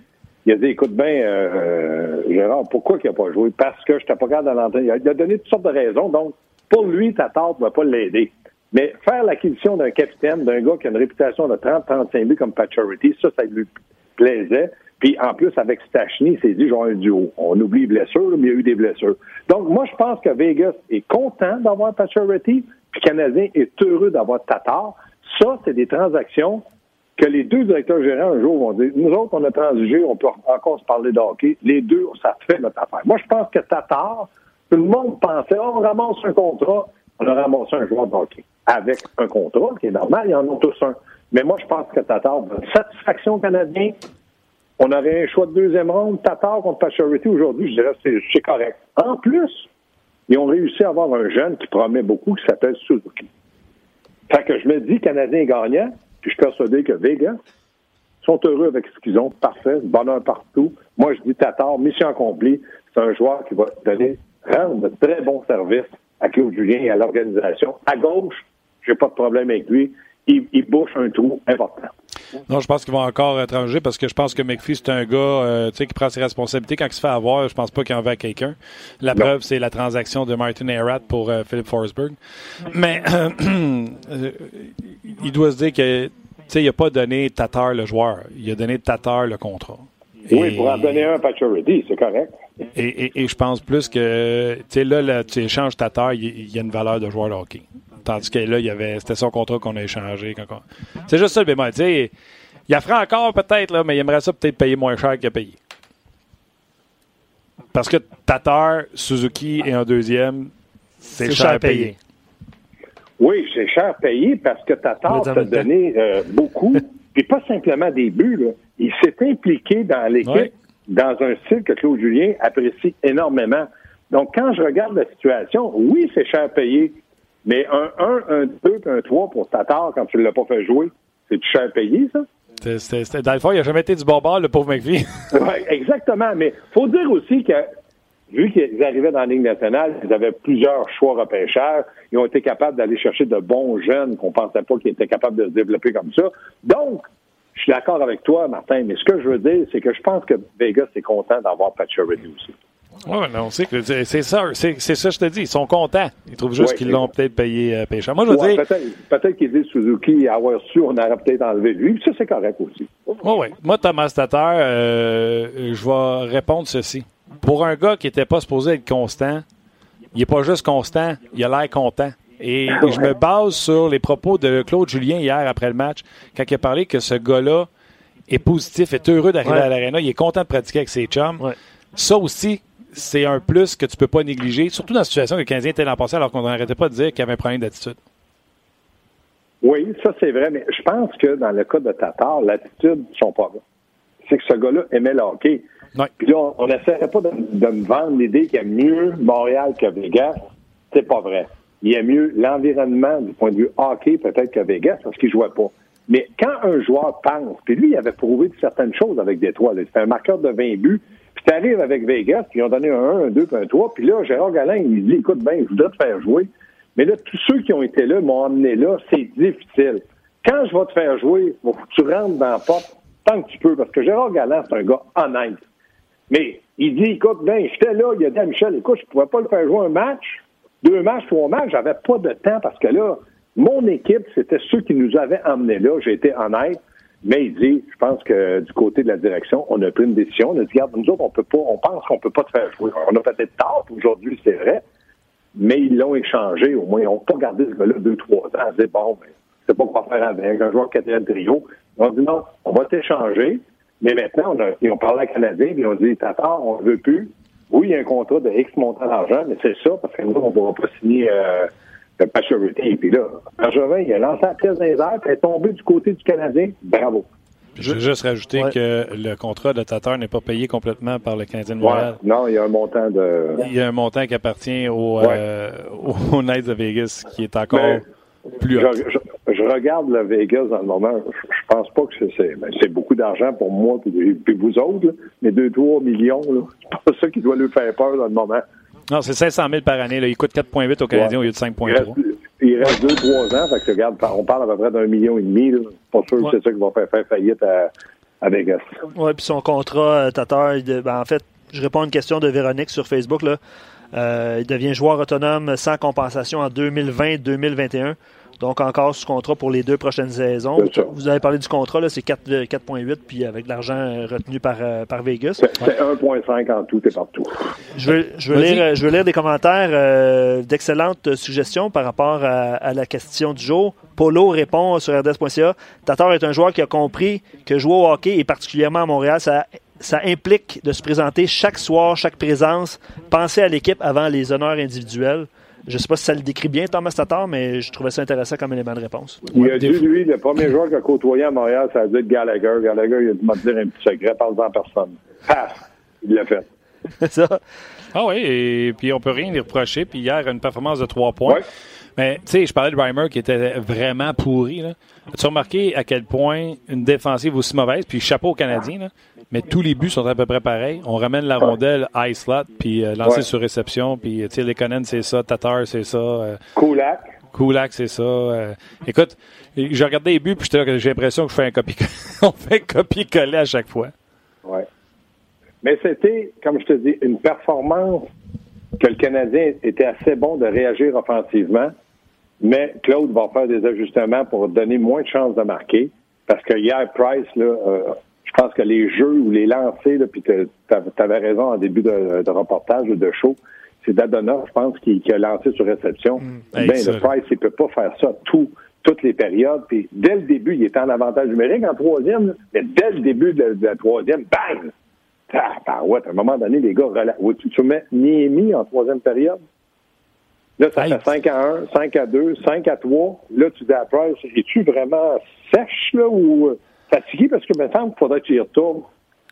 Il a dit, écoute bien, euh, Gérard, pourquoi il n'a pas joué? Parce que je n'étais pas capable de l'entendre. Il a donné toutes sortes de raisons. Donc, pour lui, Tatar ne va pas l'aider. Mais faire l'acquisition d'un capitaine, d'un gars qui a une réputation de 30-35 buts comme Pacioretty, ça, ça lui plaisait. Puis en plus, avec Stachny, il s'est dit, genre un duo. On oublie les blessures, mais il y a eu des blessures. Donc, moi, je pense que Vegas est content d'avoir Pacioretty, puis Canadien est heureux d'avoir Tatar. Ça, c'est des transactions que les deux directeurs gérants un jour vont dire, nous autres, on a transigé, on peut encore se parler de hockey. Les deux, ça fait notre affaire. Moi, je pense que Tatar, tout le monde pensait, oh, on ramasse un contrat, on a ramassé un joueur de hockey. Avec un contrat, qui est normal, il y en a tous un. Mais moi, je pense que Tatar satisfaction canadien. On aurait un choix de deuxième ronde, Tatar contre Pacioretty aujourd'hui, je dirais que c'est correct. En plus, ils ont réussi à avoir un jeune qui promet beaucoup, qui s'appelle Suzuki. Fait que je me dis, Canadien gagnant, puis je suis persuadé que Vegas sont heureux avec ce qu'ils ont. Parfait, bonheur partout. Moi, je dis Tatar, mission accomplie. C'est un joueur qui va donner, rendre de très bons services à Claude Julien et à l'organisation. À gauche, j'ai pas de problème avec lui. Il, il, bouche un trou important. Non, je pense qu'il va encore étranger parce que je pense que McPhee, c'est un gars euh, qui prend ses responsabilités. Quand il se fait avoir, je pense pas qu'il en veut à quelqu'un. La non. preuve, c'est la transaction de Martin Herat pour euh, Philip Forsberg. Mais euh, il doit se dire que il n'a pas donné Tatar le joueur. Il a donné Tatar le contrat. Oui, et, pour en donner un à Pacioretty, c'est correct. Et, et, et, je pense plus que, tu sais, là, tu échanges Tatar, il, il y a une valeur de joueur de hockey. Tandis que là, il y avait, c'était son contrat qu'on a échangé. Quand on... C'est juste ça le bémol. Tu sais, il a ferait encore peut-être, là, mais il aimerait ça peut-être payer moins cher qu'il a payé. Parce que Tatar, Suzuki et un deuxième, c'est cher, cher payé. Oui, c'est cher payé parce que Tatar t'a donné euh, beaucoup, puis pas simplement des buts. Là. Il s'est impliqué dans l'équipe dans un style que Claude Julien apprécie énormément. Donc, quand je regarde la situation, oui, c'est cher payé, mais un 1, un 2 puis un 3 pour Tatar quand tu ne l'as pas fait jouer, c'est cher payé, ça? C est, dans le fond, il n'a jamais été du bon bord, le pauvre McVie. oui, exactement. Mais il faut dire aussi que, vu qu'ils arrivaient dans la Ligue nationale, ils avaient plusieurs choix repêcheurs. Ils ont été capables d'aller chercher de bons jeunes qu'on ne pensait pas qu'ils étaient capables de se développer comme ça. Donc, je suis d'accord avec toi, Martin, mais ce que je veux dire, c'est que je pense que Vegas est content d'avoir Pacioretty aussi. Oui, mais on sait que c'est ça, c'est ça, je te dis. Ils sont contents. Ils trouvent juste qu'ils l'ont peut-être payé euh, pêcheur. Moi, je veux ouais, dire. Peut-être peut qu'ils disent Suzuki, avoir su, on aurait peut-être enlevé lui. Ça, c'est correct aussi. Oui, oui. Moi, Thomas Tatar, euh, je vais répondre ceci. Pour un gars qui n'était pas supposé être constant, il n'est pas juste constant, il a l'air content. Et, je me base sur les propos de Claude Julien hier après le match, quand il a parlé que ce gars-là est positif, est heureux d'arriver à l'aréna, il est content de pratiquer avec ses chums. Ça aussi, c'est un plus que tu peux pas négliger, surtout dans la situation que le Canadien était l'an passé alors qu'on n'arrêtait pas de dire qu'il y avait un problème d'attitude. Oui, ça c'est vrai, mais je pense que dans le cas de Tatar, l'attitude ne sont pas là. C'est que ce gars-là aimait le hockey. Puis là, on n'essaierait pas de, me vendre l'idée qu'il y a mieux Montréal que Vegas. C'est pas vrai. Il y a mieux l'environnement du point de vue hockey peut-être que Vegas parce qu'il jouait pas. Mais quand un joueur pense, puis lui, il avait prouvé certaines choses avec Détroit. C'était un marqueur de 20 buts. Tu arrives avec Vegas, puis ils ont donné un 1, un 2, puis un 3. Puis là, Gérard Galin, il dit, écoute, ben, je voudrais te faire jouer. Mais là, tous ceux qui ont été là m'ont amené là, c'est difficile. Quand je vais te faire jouer, faut que tu rentres dans la porte tant que tu peux, parce que Gérard Galland, c'est un gars honnête. Mais il dit, écoute, ben, j'étais là, il a dit Michel, écoute, je ne pouvais pas le faire jouer un match, deux matchs, trois matchs, j'avais pas de temps parce que là, mon équipe, c'était ceux qui nous avaient emmenés là, j'ai été honnête. Mais il dit, je pense que du côté de la direction, on a pris une décision. On a dit, regarde, nous autres, on peut pas, on pense qu'on peut pas te faire jouer. On a peut-être tard aujourd'hui, c'est vrai, mais ils l'ont échangé. Au moins, ils n'ont pas gardé ce gars-là deux, trois ans. Dit, bon, ben, c'est pas quoi faire avec. Un joueur quatrième trio. Ils ont dit, non, on va t'échanger. Mais maintenant, on a, ils ont parlé à Canadien, puis ils ont dit, Tata, on ne veut plus. Oui, il y a un contrat de X montant d'argent, mais c'est ça, parce que nous, on ne pourra pas signer euh, le Pachorité. Puis là, Bergevin, il a lancé la pièce dans les airs, puis est tombé du côté du Canadien. Bravo. Je veux juste rajouter que le contrat de Tatar n'est pas payé complètement par le Canadien de Montréal. Non, il y a un montant de. Il y a un montant qui appartient au, euh, au Knights de Vegas qui est encore plus haut. Je, regarde le Vegas dans le moment. Je, pense pas que c'est. Ben, c'est beaucoup d'argent pour moi et vous autres, mais 2-3 millions, c'est pas ça qui doit lui faire peur dans le moment. Non, c'est 500 000 par année. Là. Il coûte 4,8 au Canadien au lieu de 5,3 il reste deux, trois ans. Fait que, regarde, on parle à peu près d'un million et demi. Pas sûr que c'est ça qui va faire, faire faillite à, à Vegas. Oui, puis son contrat, euh, Tatar, ben, en fait, je réponds à une question de Véronique sur Facebook. Là. Euh, il devient joueur autonome sans compensation en 2020-2021. Donc, encore sous contrat pour les deux prochaines saisons. Vous avez parlé du contrat, c'est 4,8 puis avec l'argent euh, retenu par, euh, par Vegas. C'est 1,5 en tout et partout. Je veux, je veux, lire, je veux lire des commentaires euh, d'excellentes suggestions par rapport à, la question du jour. Polo répond sur RDS.ca Tatar est un joueur qui a compris que jouer au hockey, et particulièrement à Montréal, ça ça implique de se présenter chaque soir, chaque présence, penser à l'équipe avant les honneurs individuels. Je ne sais pas si ça le décrit bien, Thomas Tatar, mais je trouvais ça intéressant comme élément de réponse. Il a dit, lui, le premier joueur qu'il a côtoyé à Montréal, ça a dû être Gallagher. Gallagher, il a dû me dire un petit secret, parle-en à personne. Ah! Il l'a fait. ça. Ah oui, et puis on peut rien lui reprocher. Puis hier, une performance de trois points. Mais tu sais, je parlais de Reimer qui était vraiment pourri. As-tu remarqué à quel point une défensive aussi mauvaise, puis chapeau aux Canadiens, là, mais tous les buts sont à peu près pareils. On ramène la rondelle high slot, puis euh, lancer sur réception, puis tu sais, les Conan, c'est ça, Tatar, c'est ça. Euh, Kulak. Kulak, c'est ça. Euh. écoute, j'ai regardé les buts, puis j'ai l'impression que je fais un copie On fait copier-coller à chaque fois. Ouais. Mais c'était, comme je te dis, une performance que le Canadien était assez bon de réagir offensivement, mais Claude va faire des ajustements pour donner moins de chances de marquer. Parce que hier, Price, là, euh, je pense que les jeux ou les lancers, puis tu avais raison en début de, reportage ou de show, c'est Dadona, je pense, qui, a lancé sur réception. Mm. ben, le Price, il peut pas faire ça tout, toutes les périodes. Puis dès le début, il était en avantage numérique en troisième, mais dès le début de la, troisième, bang! Ah, ouais, à un moment donné, les gars, tu, tu mets Niemi en troisième période? Là, ça fait 5 à 1, 5 à 2, 5 à 3. Là, tu dis à Price, es-tu vraiment sèche, là, ou fatigué? Parce que, maintenant, il faudrait que tu y retournes.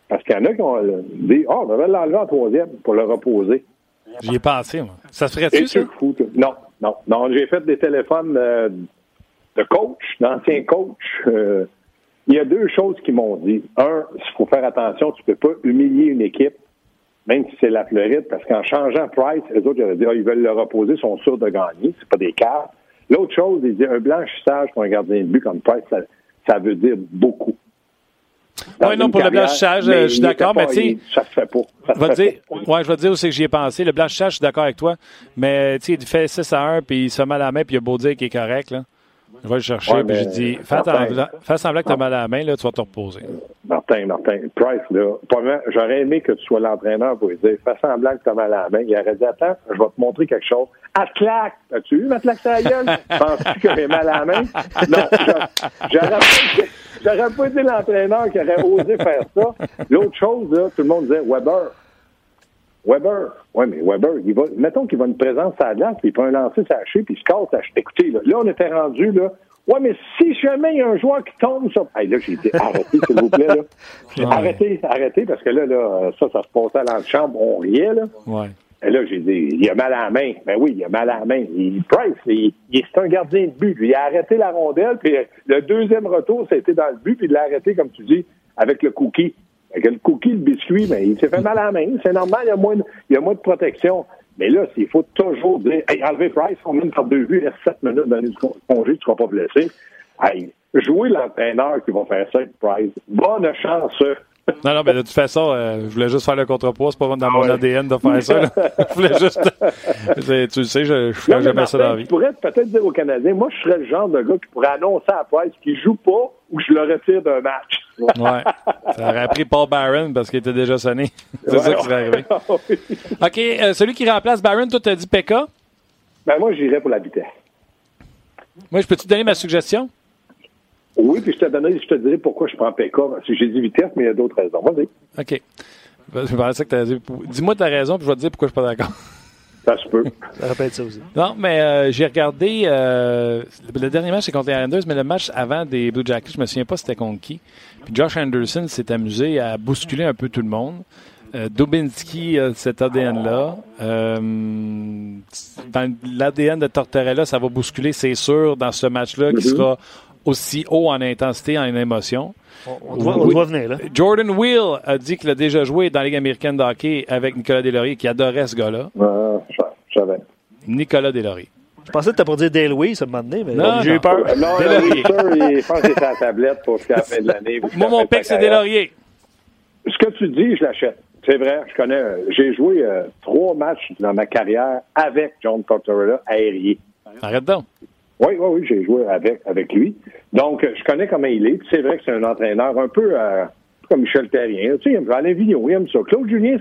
Parce qu'il y en a qui ont dit, oh, on devrait l'enlever en troisième pour le reposer. J'y ai pensé, moi. Ça se ferait-tu, ça? Fou, non, non, non. J'ai fait des téléphones euh, de coach, d'anciens coachs. Euh, il y a deux choses qui m'ont dit. Un, il faut faire attention, tu ne peux pas humilier une équipe, même si c'est la Floride, parce qu'en changeant Price, les autres ils, dit, ah, ils veulent le reposer, ils sont sûrs de gagner, c'est pas des cartes. L'autre chose, il dit un blanchissage pour un gardien de but comme Price, ça, veut dire beaucoup. Oui, non, pour le blanchissage, je suis d'accord, mais tu sais. Ça se fait pas. va dire, ouais, je vais te dire aussi que j'y ai pensé. Le blanchissage, je suis d'accord avec toi. Mais tu sais, il fait 6 à 1, puis il se met à la main, puis il a beau dire qu'il est correct, là. Je vais le chercher, Ouais, puis j'ai dit, fais, semblant, fais semblant que tu as mal à la main, là, tu vas te reposer. Martin, Martin, Price, là, j'aurais aimé que tu sois l'entraîneur pour lui dire, fais semblant que tu as mal à la main. Il aurait dit, attends, je vais te montrer quelque chose. À claque! As-tu vu ma claque sur la gueule? Penses-tu que j'ai mal à la main? Non, j'a- j'aurais pas, j'aurais pas été l'entraîneur qui aurait osé faire ça. L'autre chose, là, tout le monde disait, Weber. Weber. Oui, mais Weber, il va, mettons qu'il va une présence à la glace, puis il peut un lancer s'acheter, puis il se casse. à- Écoutez, là, là, on était rendu, là. Ouais, mais si jamais il y a un joueur qui tombe sur. Hey, là, j'ai dit, arrêtez, s'il vous plaît, là. Ouais. arrêtez, arrêtez, parce que là, là, ça, ça se passait à l'antichambre, on riait, là. Ouais. Et là, j'ai dit, il a mal à la main. Ben oui, il a mal à la main. Il, Price, il, il- c'est un gardien de but. Il a arrêté la rondelle, puis le deuxième retour, c'était dans le but, puis il l'a arrêté, comme tu dis, avec le cookie. Avec le cookie, le biscuit, mais il s'est fait mal à la main. C'est normal, il y a moins de, il y a moins de protection. Mais là, il faut toujours dire, hey, enlevez Price, on mène par deux vues, reste sept minutes dans le congé, tu ne seras pas blessé. Hey, jouez l'entraîneur qui va faire ça avec Price. Bonne chance. Non, non, mais de toute façon, euh, je voulais juste faire le contrepoids. C'est pas dans mon ouais. ADN de faire ça. là. je voulais juste. Tu le sais, je, je ferais jamais ça dans la vie. Tu pourrais peut-être dire aux Canadiens, moi, je serais le genre de gars qui pourrait annoncer à Price qu'il joue pas ou je le retire d'un match. Ouais. Ça aurait pris Paul Barron parce qu'il était déjà sonné. C'est ça qui serait arrivé. OK, euh, celui qui remplace Barron, toi, t'as dit Pekka? ben, moi, j'irais pour la vitesse. Moi, je peux-tu te donner ma suggestion? Oui, puis je te donnerai, je te dirai pourquoi je prends PK. J'ai dit vitesse, mais il y a d'autres raisons. Vas-y. OK. Je pensais que t'as dit. Dis-moi ta raison, puis je vais te dire pourquoi je suis pas d'accord. Ça se peut. Ça répète ça aussi. Non, mais euh, j'ai regardé euh, le dernier match, c'est contre les Islanders, mais le match avant des Blue Jackets, je me souviens pas c'était contre qui. Puis Josh Anderson s'est amusé à bousculer un peu tout le monde. Euh, Dubinsky a cet ADN-là. Euh, dans l'ADN de Tortorella, ça va bousculer, c'est sûr, dans ce match-là, qui Mhm. sera aussi haut en intensité, en émotion. On, on doit, on Oui. doit venir, là. Jordan Wheel a dit qu'il a déjà joué dans la Ligue américaine de hockey avec Nicolas Deslauriers, qui adorait ce gars-là. Ah, je je savais. Nicolas Deslauriers. Je pensais que tu pour dire Dale Weiss, ça m'a donné, mais Non, j'ai eu peur. Euh, Non, Deslauriers. sûr, il pense que c'est sa tablette pour jusqu'à la fin de l'année. Moi, la mon pic, c'est. Deslauriers. Ce que tu dis, je l'achète. C'est vrai, je connais. euh, J'ai joué euh, trois matchs dans ma carrière avec John Tortorella aérien. Arrête donc. Oui, oui, oui, j'ai joué avec, avec lui. Donc, euh, je connais comment il est. C'est vrai que c'est un entraîneur un peu euh, comme Michel Terrien. Tu sais, il aime Alain Vigneault, il aime ça. Claude Julien,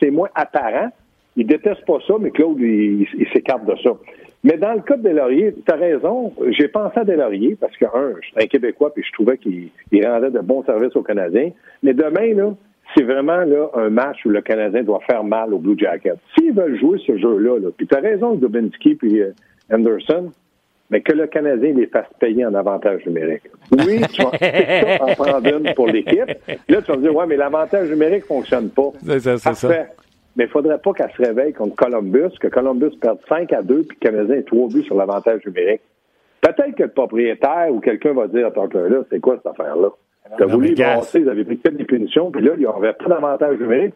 c'est- moins apparent. Il déteste pas ça, mais Claude, il, il s'écarte de ça. Mais dans le cas de Delaurier, tu as raison. J'ai pensé à Delaurier parce que, un, je suis un Québécois puis je trouvais qu'il il rendait de bons services aux Canadiens. Mais demain, là, c'est vraiment là, un match où le Canadien doit faire mal aux Blue Jackets. S'ils veulent jouer ce jeu-là, là, puis tu as raison, Dubinsky puis euh, Anderson, mais que le Canadien les fasse payer en avantage numérique. Oui, tu vas en prendre une pour l'équipe. Là, tu vas me dire, ouais, mais l'avantage numérique fonctionne pas. C'est ça, c'est ça. Mais il ne faudrait pas qu'elle se réveille contre Columbus, que Columbus perde 5 à 2 puis que le Canadien ait 3 buts sur l'avantage numérique. Peut-être que le propriétaire ou quelqu'un va dire à ton là c'est quoi cette affaire-là? Tu as Non, voulu brasser, vous avez pris que des punitions, puis là, il n'y aurait pas d'avantage numérique.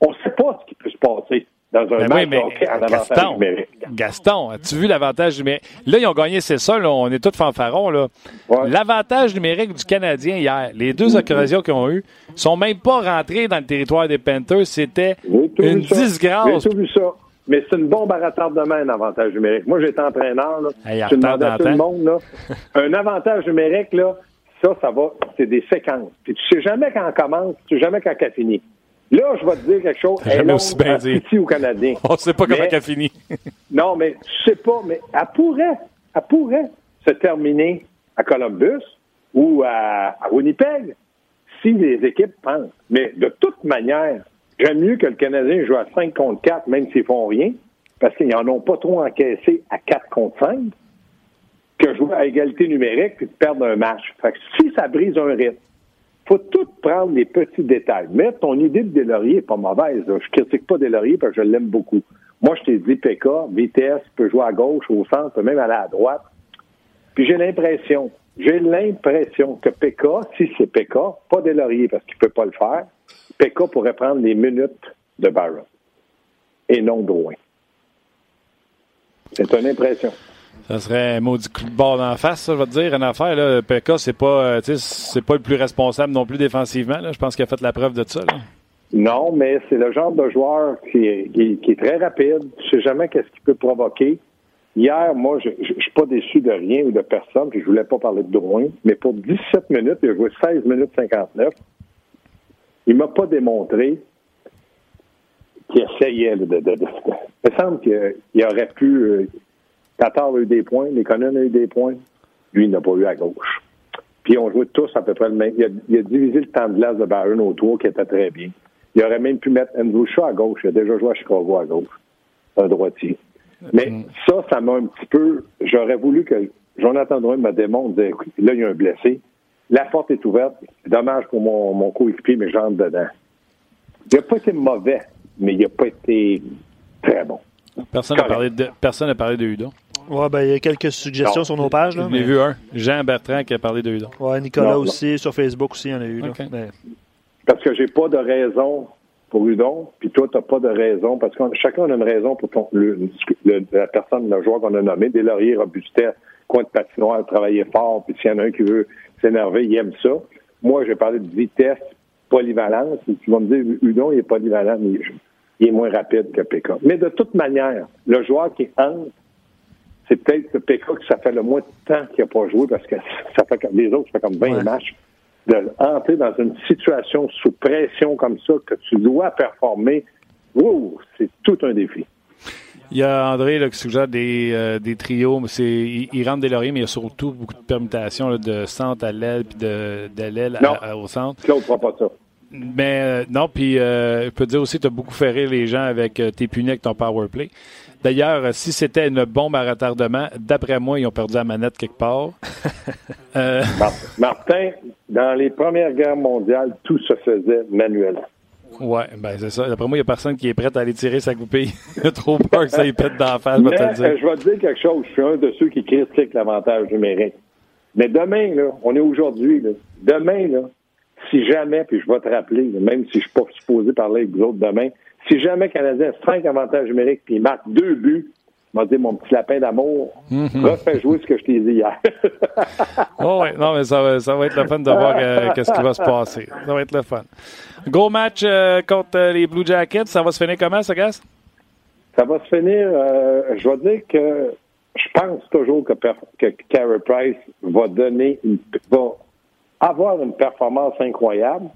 On ne sait pas ce qui peut se passer dans un Ben match oui, en Gaston, numérique. Gaston, as-tu vu l'avantage numérique? Là, ils ont gagné, c'est ça, là, on est tous fanfarons. Là. Ouais. L'avantage numérique du Canadien hier, les deux occasions qu'ils ont eues, sont même pas rentrés dans le territoire des Panthers. C'était une disgrâce. J'ai tout vu ça. Mais c'est une bombe à retardement, un avantage numérique. Moi, j'étais entraîneur. Là. Hey, demandais à tout le monde. Là, un avantage numérique, là, ça, ça va, c'est des séquences. Puis tu sais jamais quand on commence, tu sais jamais quand elle finit. Là, je vais te dire quelque chose. Elle est aussi bien dit. aux Canadiens. On sait pas comment elle a fini. Non, mais je sais pas, mais elle pourrait, elle pourrait se terminer à Columbus ou à, à Winnipeg si les équipes pensent. Mais de toute manière, j'aime mieux que le Canadien joue à 5 contre 4, même s'ils font rien, parce qu'ils n'en ont pas trop encaissé à 4 contre 5, que jouer à égalité numérique puis de perdre un match. Fait que si ça brise un rythme, faut tout prendre les petits détails. Mais ton idée de Delaurier n'est pas mauvaise. Là. Je critique pas Delaurier parce que je l'aime beaucoup. Moi, je t'ai dit PK, vitesse, peut jouer à gauche, au centre, peut même aller à droite. Puis j'ai l'impression, j'ai l'impression que PK, si c'est PK, pas Delaurier parce qu'il peut pas le faire, PK pourrait prendre les minutes de Barron et non Drouin. C'est une impression. Ça serait un maudit coup de bord d'en face, ça, je vais te dire. Une affaire, là. PK, c'est pas, euh, c'est pas le plus responsable non plus défensivement. Je pense qu'il a fait la preuve de ça. Non, mais c'est le genre de joueur qui est, très rapide. Tu sais jamais qu'est-ce qu'il peut provoquer. Hier, moi, je ne suis pas déçu de rien ou de personne, puis je voulais pas parler de Drouin, mais pour 17 minutes, il a joué 16 minutes 59. Il m'a pas démontré qu'il essayait de, de, Il me semble qu'il aurait pu. Tatar a eu des points, les Conan a eu des points. Lui, il n'a pas eu à gauche. Puis on jouait tous à peu près le même. Il a, il a divisé le temps de glace de Barron autour, qui était très bien. Il aurait même pu mettre Andrew Shaw à gauche. Il a déjà joué à Chicago à gauche. Un droitier. Mais mm. ça, ça m'a un petit peu. J'aurais voulu que Jonathan Drouin me démontre, là, il y a un blessé. La porte est ouverte. Dommage pour mon, mon coéquipier, mais j'entre dedans. Il n'a pas été mauvais, mais il n'a pas été très bon. Personne n'a parlé de personne n'a parlé de Hudon. Ouais, ben, il y a quelques suggestions non. sur nos pages. J'en ai mais... vu un. Jean Bertrand qui a parlé de Hudon. Ouais, Nicolas non, aussi, non. sur Facebook aussi, il y en a eu. Okay. Là, mais... Parce que j'ai pas de raison pour Hudon, puis toi, tu n'as pas de raison, parce que chacun a une raison pour ton, le, le, la personne, le joueur qu'on a nommé, des lauriers robustesse, coin de patinoire, travailler fort, puis s'il y en a un qui veut s'énerver, il aime ça. Moi, j'ai parlé de vitesse, polyvalence, et tu vas me dire, Hudon, il est polyvalent, mais il est moins rapide que PK. Mais de toute manière, le joueur qui entre, c'est peut-être PK que ça fait le moins de temps qu'il n'a pas joué, parce que ça fait comme les autres, ça fait comme 20 ouais. matchs d'entrer dans une situation sous pression comme ça, que tu dois performer, wow, c'est tout un défi. Il y a André là, qui suggère des, euh, des trios. C'est, il, il, rentre des lauriers, mais il y a surtout beaucoup de permutations là, de centre à l'aile puis de, de l'aile au centre. Claude ne fera pas ça. Mais euh, non, puis euh, je peux te dire aussi, tu as beaucoup fait rire les gens avec euh, tes punis avec ton power play. D'ailleurs, si c'était une bombe à retardement, d'après moi, ils ont perdu la manette quelque part. euh... Martin, dans les premières guerres mondiales, tout se faisait manuellement. Ouais, ben c'est ça. D'après moi, il n'y a personne qui est prêt à aller tirer sa goupille. il a trop peur que ça y pète d'en face, je vais te le dire. Je vais te dire quelque chose. Je suis un de ceux qui critiquent l'avantage numérique. Mais demain, là, on est aujourd'hui, là. Demain, là, si jamais, puis je vais te rappeler, même si je ne suis pas supposé parler avec vous autres demain, si jamais Canadien a cinq avantages numériques puis il marque deux buts, m'a dit mon petit lapin d'amour, mm -hmm. refais jouer ce que je t'ai dit hier. oh oui, non, mais ça va, ça va être le fun de voir euh, qu'est-ce qui va se passer. Ça va être le fun. Gros match euh, contre les Blue Jackets, ça va se finir comment, ça, Gas? Ça va se finir, euh, je vais dire que je pense toujours que, que Carey Price va donner une, va avoir une performance incroyable.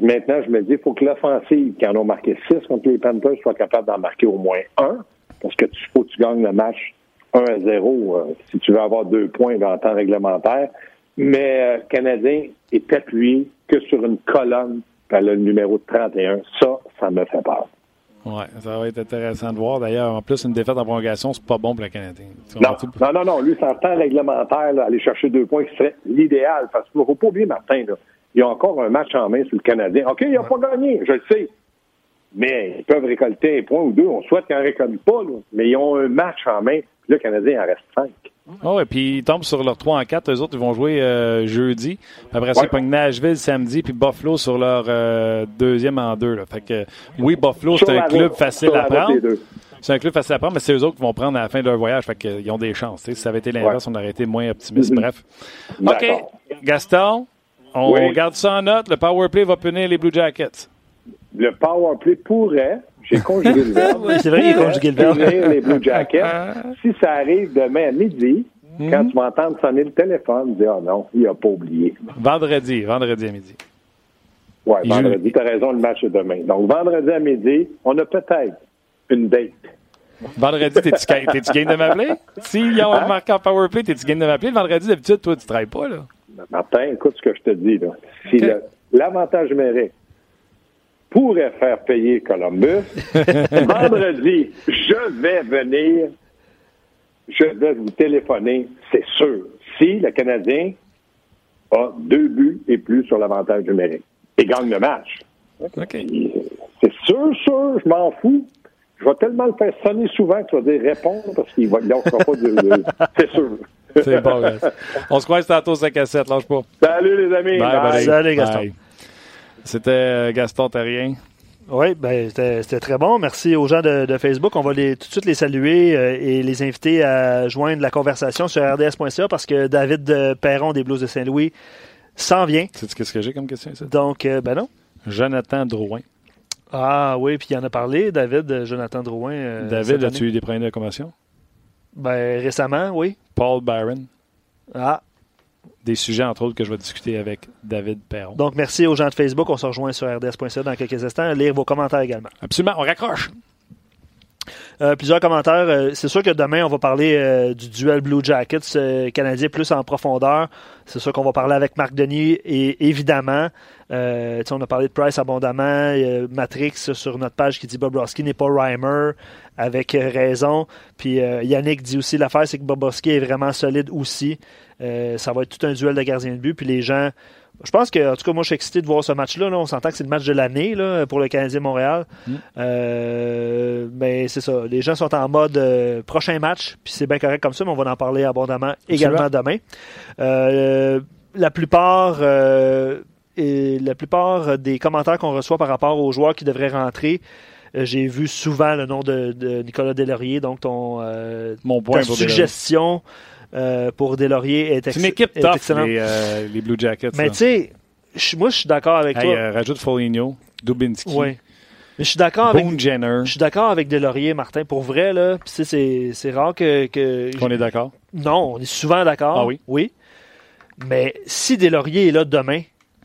Maintenant, je me dis, il faut que l'offensive, qui en ont marqué six contre les Panthers, soit capable d'en marquer au moins un, parce que tu faut que tu gagnes le match 1 à 0 euh, si tu veux avoir deux points dans le temps réglementaire. Mais euh, Canadien est appuyé que sur une colonne par le numéro 31. Ça, ça me fait peur. Oui, ça va être intéressant de voir. D'ailleurs, en plus, une défaite en prolongation, c'est pas bon pour le Canadien. Non, non, non, non, Lui, c'est en temps réglementaire, là, aller chercher deux points, qui serait l'idéal. Parce qu'il ne faut pas oublier, Martin, là, il y a encore un match en main sur le Canadien. OK, il n'a pas gagné, je le sais. Mais ils peuvent récolter un point ou deux. On souhaite qu'ils n'en récoltent pas, là. mais ils ont un match en main. Puis là, le Canadien en reste cinq. Oh, et puis ils tombent sur leur 3 en 4. Eux autres, ils vont jouer euh, jeudi. Après ça, ouais. ils pognent Nashville samedi, puis Buffalo sur leur euh, deuxième en deux. Là. Fait que, oui, Buffalo, c'est un club facile à prendre. C'est un club facile à prendre, mais c'est eux autres qui vont prendre à la fin de leur voyage. Fait qu'ils ont des chances. Si ça avait été l'inverse, ouais. on aurait été moins optimiste. Mm -hmm. Bref. OK. Gaston, on oui. garde ça en note. Le power play va punir les Blue Jackets. Le power play pourrait, j'ai conjugué le verbe. c'est vrai, il a conjugué le verbe. les Blue Jackets. si ça arrive demain à midi, mm -hmm. quand tu m'entends sonner le téléphone, dis, oh non, il n'a pas oublié. Vendredi, vendredi à midi. Oui, vendredi, tu as raison, le match est demain. Donc, vendredi à midi, on a peut-être une date. Vendredi, t'es-tu game de m'appeler? S'il y a un marquant powerplay, t'es-tu game de m'appeler? Vendredi, d'habitude, toi, tu travailles pas, là. Martin, écoute ce que je te dis. Là. Si okay. l'avantage numérique pourrait faire payer Columbus, vendredi, je vais venir, je vais vous téléphoner, c'est sûr. Si le Canadien a deux buts et plus sur l'avantage numérique et gagne le match. Okay. C'est sûr, sûr, je m'en fous. Je vais tellement le faire sonner souvent que tu vas dire répondre parce qu'il ne lâchera pas de. C'est sûr. C'est bon, On se croise tantôt sa cassette, lâche pas. Salut les amis. Bye, bye. Salut Gaston. C'était euh, Gaston Terrien. Oui, ben, c'était très bon. Merci aux gens de, de, Facebook. On va les, tout de suite les saluer euh, et les inviter à joindre la conversation sur rds.ca parce que David euh, Perron des Blues de Saint-Louis s'en vient. Sais-tu qu'est-ce que j'ai comme question? Ça? Donc, euh, ben non. Jonathan Drouin. Ah oui, puis il en a parlé, David, Jonathan Drouin. David, as-tu eu des problèmes de convention? Ben, récemment, oui. Paul Byron. Ah. Des sujets, entre autres, que je vais discuter avec David Perron. Donc, merci aux gens de Facebook. On se rejoint sur rds.ca dans quelques instants. Lire vos commentaires également. Absolument. On raccroche. Euh, plusieurs commentaires. Euh, c'est sûr que demain, on va parler euh, du duel Blue Jackets canadien plus en profondeur. C'est sûr qu'on va parler avec Marc Denis et évidemment, on a parlé de Price abondamment. Matrix sur notre page qui dit Bobrovski n'est pas Reimer avec raison. Puis Yannick dit aussi l'affaire, c'est que Bobrovski est vraiment solide aussi. ça va être tout un duel de gardien de but. Puis les gens je pense que, en tout cas, moi, je suis excité de voir ce match-là. On s'entend que c'est le match de l'année pour le Canadien Montréal. Mm. Euh, mais c'est ça. Les gens sont en mode euh, prochain match, puis c'est bien correct comme ça, mais on va en parler abondamment également demain. Euh, la plupart. et la plupart des commentaires qu'on reçoit par rapport aux joueurs qui devraient rentrer, j'ai vu souvent le nom de, Nicolas Delaurier, donc ton Mon point ta suggestion euh, pour Delaurier est, C'est une équipe tough, les, euh, les, Blue Jackets. Mais tu sais, moi, je suis d'accord avec toi. Euh, rajoute Foligno, Dubinski. Oui. Mais je suis d'accord avec. Je suis d'accord avec Delaurier, Martin. Pour vrai, là, c'est rare que. que Qu'on est d'accord? Non, on est souvent d'accord. Ah oui? Oui. Mais si Delaurier est là demain,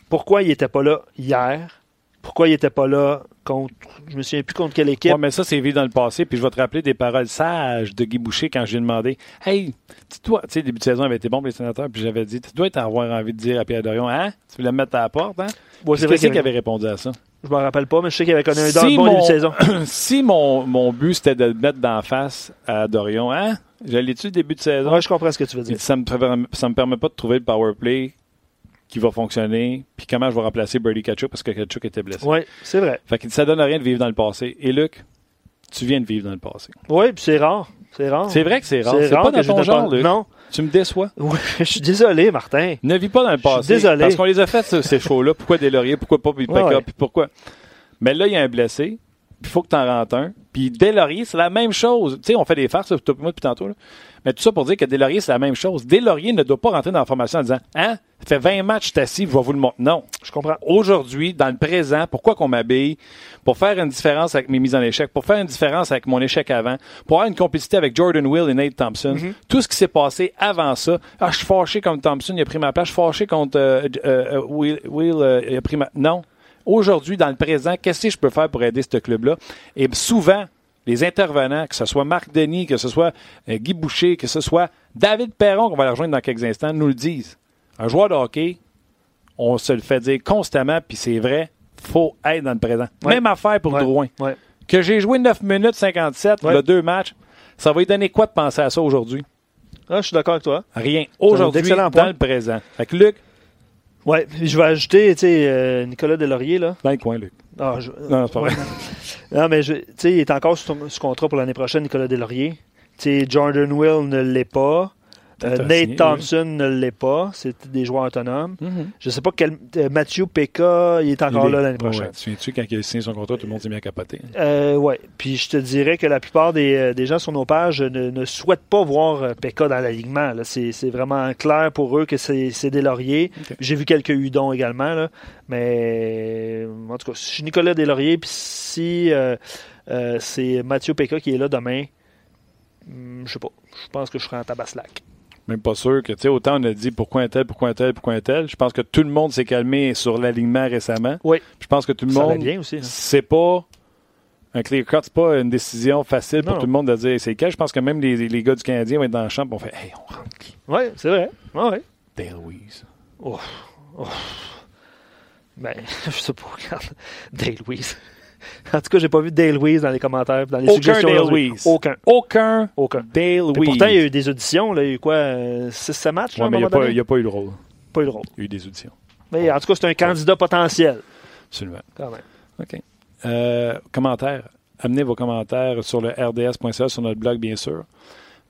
pourquoi il n'était pas là hier? Pourquoi il n'était pas là contre. Je me souviens plus contre quelle équipe. Oui, mais ça, c'est vu dans le passé. Puis je vais te rappeler des paroles sages de Guy Boucher quand j'ai demandé Hey, dis-toi, tu sais, début de saison avait été bon pour les sénateurs. Puis j'avais dit Tu dois avoir envie de dire à Pierre Dorion Hein? Tu voulais me mettre à la porte, hein? C'est vrai qui avait répondu à ça? Je me rappelle pas, mais je sais qu'il avait connu un si bon début de saison. si mon, mon but c'était de le mettre d'en face à Dorion, hein? J'allais-tu début de saison? Oui, je comprends ce que tu veux dire. Ça me, ça me permet pas de trouver le power play qui va fonctionner, puis comment je vais remplacer Brady Kachuk parce que Kachuk était blessé. Oui, c'est vrai. Fait que ça donne rien de vivre dans le passé. Et Luc, tu viens de vivre dans le passé. Oui, puis c'est rare. C'est rare. C'est vrai que c'est rare. C'est pas dans ton genre, Luc. Non. Tu me déçois. Oui, je suis désolé, Martin. Ne vis pas dans le passé. Je suis désolé. Parce qu'on les a fait, ces shows-là. Pourquoi des lauriers? Pourquoi pas puis puis pourquoi? Mais là, il y a un blessé. Il faut que tu en rentres un. Puis Delaurier, c'est la même chose. Tu sais, on fait des farces, toi moi depuis tantôt. Là. Mais tout ça pour dire que Delaurier, c'est la même chose. Delaurier ne doit pas rentrer dans la formation en disant Hein, ça fait 20 matchs, t'es assis, je vais vous le montrer. Non. Je comprends. Aujourd'hui, dans le présent, pourquoi qu'on m'habille? Pour faire une différence avec mes mises en échec, pour faire une différence avec mon échec avant, pour avoir une complicité avec Jordan Will et Nate Thompson. Mm-hmm. Tout ce qui s'est passé avant ça. Ah, je suis fâché comme Thompson, il a pris ma place. Je suis fâché contre euh, euh, euh, Will, Will il a pris ma. Non aujourd'hui, dans le présent, qu'est-ce que je peux faire pour aider ce club-là? Et souvent, les intervenants, que ce soit Marc Denis, que ce soit euh, Guy Boucher, que ce soit David Perron, qu'on va la rejoindre dans quelques instants, nous le disent. Un joueur de hockey, on se le fait dire constamment, puis c'est vrai, faut être dans le présent. Même affaire pour Drouin. Que j'ai joué 9 minutes 57, le deux matchs, ça va lui donner quoi de penser à ça aujourd'hui? Ah, je suis d'accord avec toi. Rien. Aujourd'hui, dans le présent. Fait que Luc, Ouais, je vais ajouter, tu sais, euh, Nicolas Delaurier, là. Dans le coin, Luc. Ah, Non, c'est pas vrai. non, mais, tu sais, il est encore sous, sous contrat pour l'année prochaine, Nicolas Delaurier. Tu sais, Jordan Will ne l'est pas. Euh, Nate Thompson ne l'est pas. C'est des joueurs autonomes. Mm-hmm. Je ne sais pas quel. Euh, Matthew Pekka, il est encore là l'année prochaine. Ouais, tu souviens-tu, quand il a signé son contrat, tout le monde s'est bien capoté? Euh, oui. Puis je te dirais que la plupart des, des gens sur nos pages ne, ne souhaitent pas voir Pekka dans l'alignement. C'est vraiment clair pour eux que c'est des lauriers. J'ai vu quelques Hudons également. Là. Mais en tout cas, je suis Nicolas Deslauriers, puis si c'est Mathieu Pekka qui est là demain, hmm, je sais pas. Je pense que je serai en tabaslac même pas sûr que, tu sais, autant on a dit pourquoi un tel, pourquoi un tel, pourquoi un tel. Je pense que tout le monde s'est calmé sur l'alignement récemment. Oui. Je pense que tout le monde. bien aussi. Hein. C'est pas un clear cut, c'est pas une décision facile pour tout le monde de dire c'est quel. Je pense que même les, les, gars du Canadien vont être dans le champ et vont faire Hey, on rentre Oui, c'est vrai. Ah, ouais. Dale Louise. Oh. oh. Ben, je sais pas, regarde. Dale Louise. En tout cas, j'ai pas vu Dale Weiss dans les commentaires, dans les Aucun suggestions. Dale Weiss. Aucun. Aucun. Aucun. Dale Weiss. Pourtant, il y a eu des auditions. Là. Il y a eu quoi 6 euh, matchs ouais, mais il n'y a, pas eu le rôle. Pas eu le rôle. Il y a eu des auditions. Mais en tout cas, c'est un candidat potentiel. Absolument. Quand même. OK. Euh, commentaires. Amenez vos commentaires sur le rds.ca, sur notre blog, bien sûr.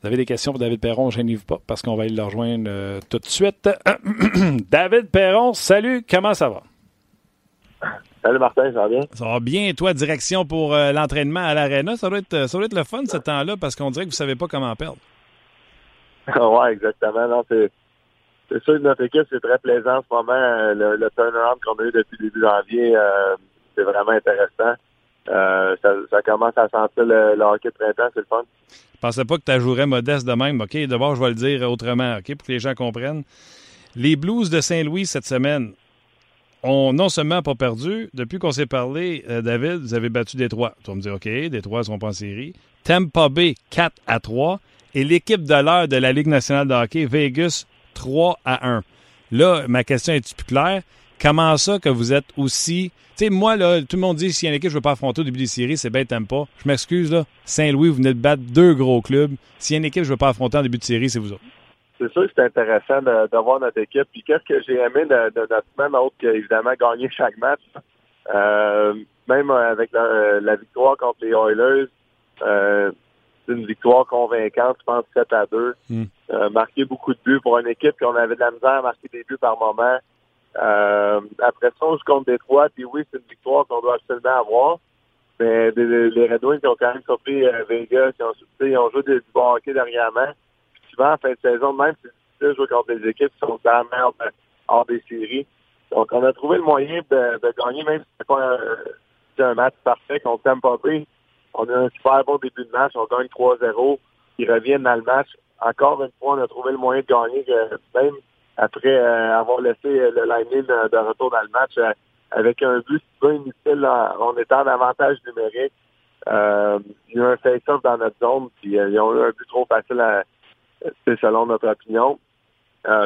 Vous avez des questions pour David Perron, je n'y pas parce qu'on va aller le rejoindre euh, tout de suite. David Perron, salut, comment ça va? Salut Martin, ça va bien? Ça va bien. Toi, direction pour euh, l'entraînement à l'Arena, ça, doit être, ça doit être le fun ce temps-là parce qu'on dirait que vous ne savez pas comment perdre. oui, exactement. Non, c'est, c'est sûr que notre équipe, c'est très plaisant en ce moment. Le, le turnaround qu'on a eu depuis le début janvier, euh, c'est vraiment intéressant. euh, ça, commence à sentir le, hockey de printemps, c'est le fun. Je pensais pas que tu jouerais modeste de même. OK, d'abord, je vais le dire autrement, OK, pour que les gens comprennent. Les Blues de Saint-Louis cette semaine ont non seulement pas perdu, depuis qu'on s'est parlé, euh, David, vous avez battu Détroit. Tu vas me dire, OK, Détroit sont pas en série. Tampa Bay, 4 à 3. Et l'équipe de l'heure de la Ligue nationale de hockey, Vegas, 3 à 1. Là, ma question est plus claire? Comment ça que vous êtes aussi. Tu sais, moi, là, tout le monde dit si y a une équipe que je veux pas affronter au début des séries, c'est bien pas. Je m'excuse, là. Saint-Louis, vous venez de battre deux gros clubs. S'il y a une équipe que je veux pas affronter en début de série, c'est vous autres. C'est sûr que c'est intéressant de, voir notre équipe. Puis qu'est-ce que j'ai aimé de, notre semaine, autre qu'évidemment gagner chaque match. Euh, même avec la, victoire contre les Oilers, euh, c'est une victoire convaincante, je pense 7 à 2. Hmm. Euh, marquer beaucoup de buts pour une équipe qu'on avait de la misère à marquer des buts par moment. Euh, après ça, on joue contre Détroit, puis oui, c'est une victoire qu'on doit absolument avoir. Mais les, Red Wings ont quand même surpris euh, Vegas, ils ont, ils ont joué du bon hockey dernièrement. En fin de saison, même c'est difficile de jouer contre des équipes qui sont dans la merde euh, hors des séries. Donc, on a trouvé le moyen de, de gagner, même si c'est pas un, match parfait contre Tampa Bay. On a un super bon début de match, on gagne 3-0. Ils reviennent dans le match. Encore une fois, on a trouvé le moyen de gagner, même après euh, avoir laissé euh, le line de, retour dans le match euh, avec un but peu inutile on était en numérique. il y a eu un face-off dans notre zone, puis ils ont eu un but trop facile à, selon notre opinion.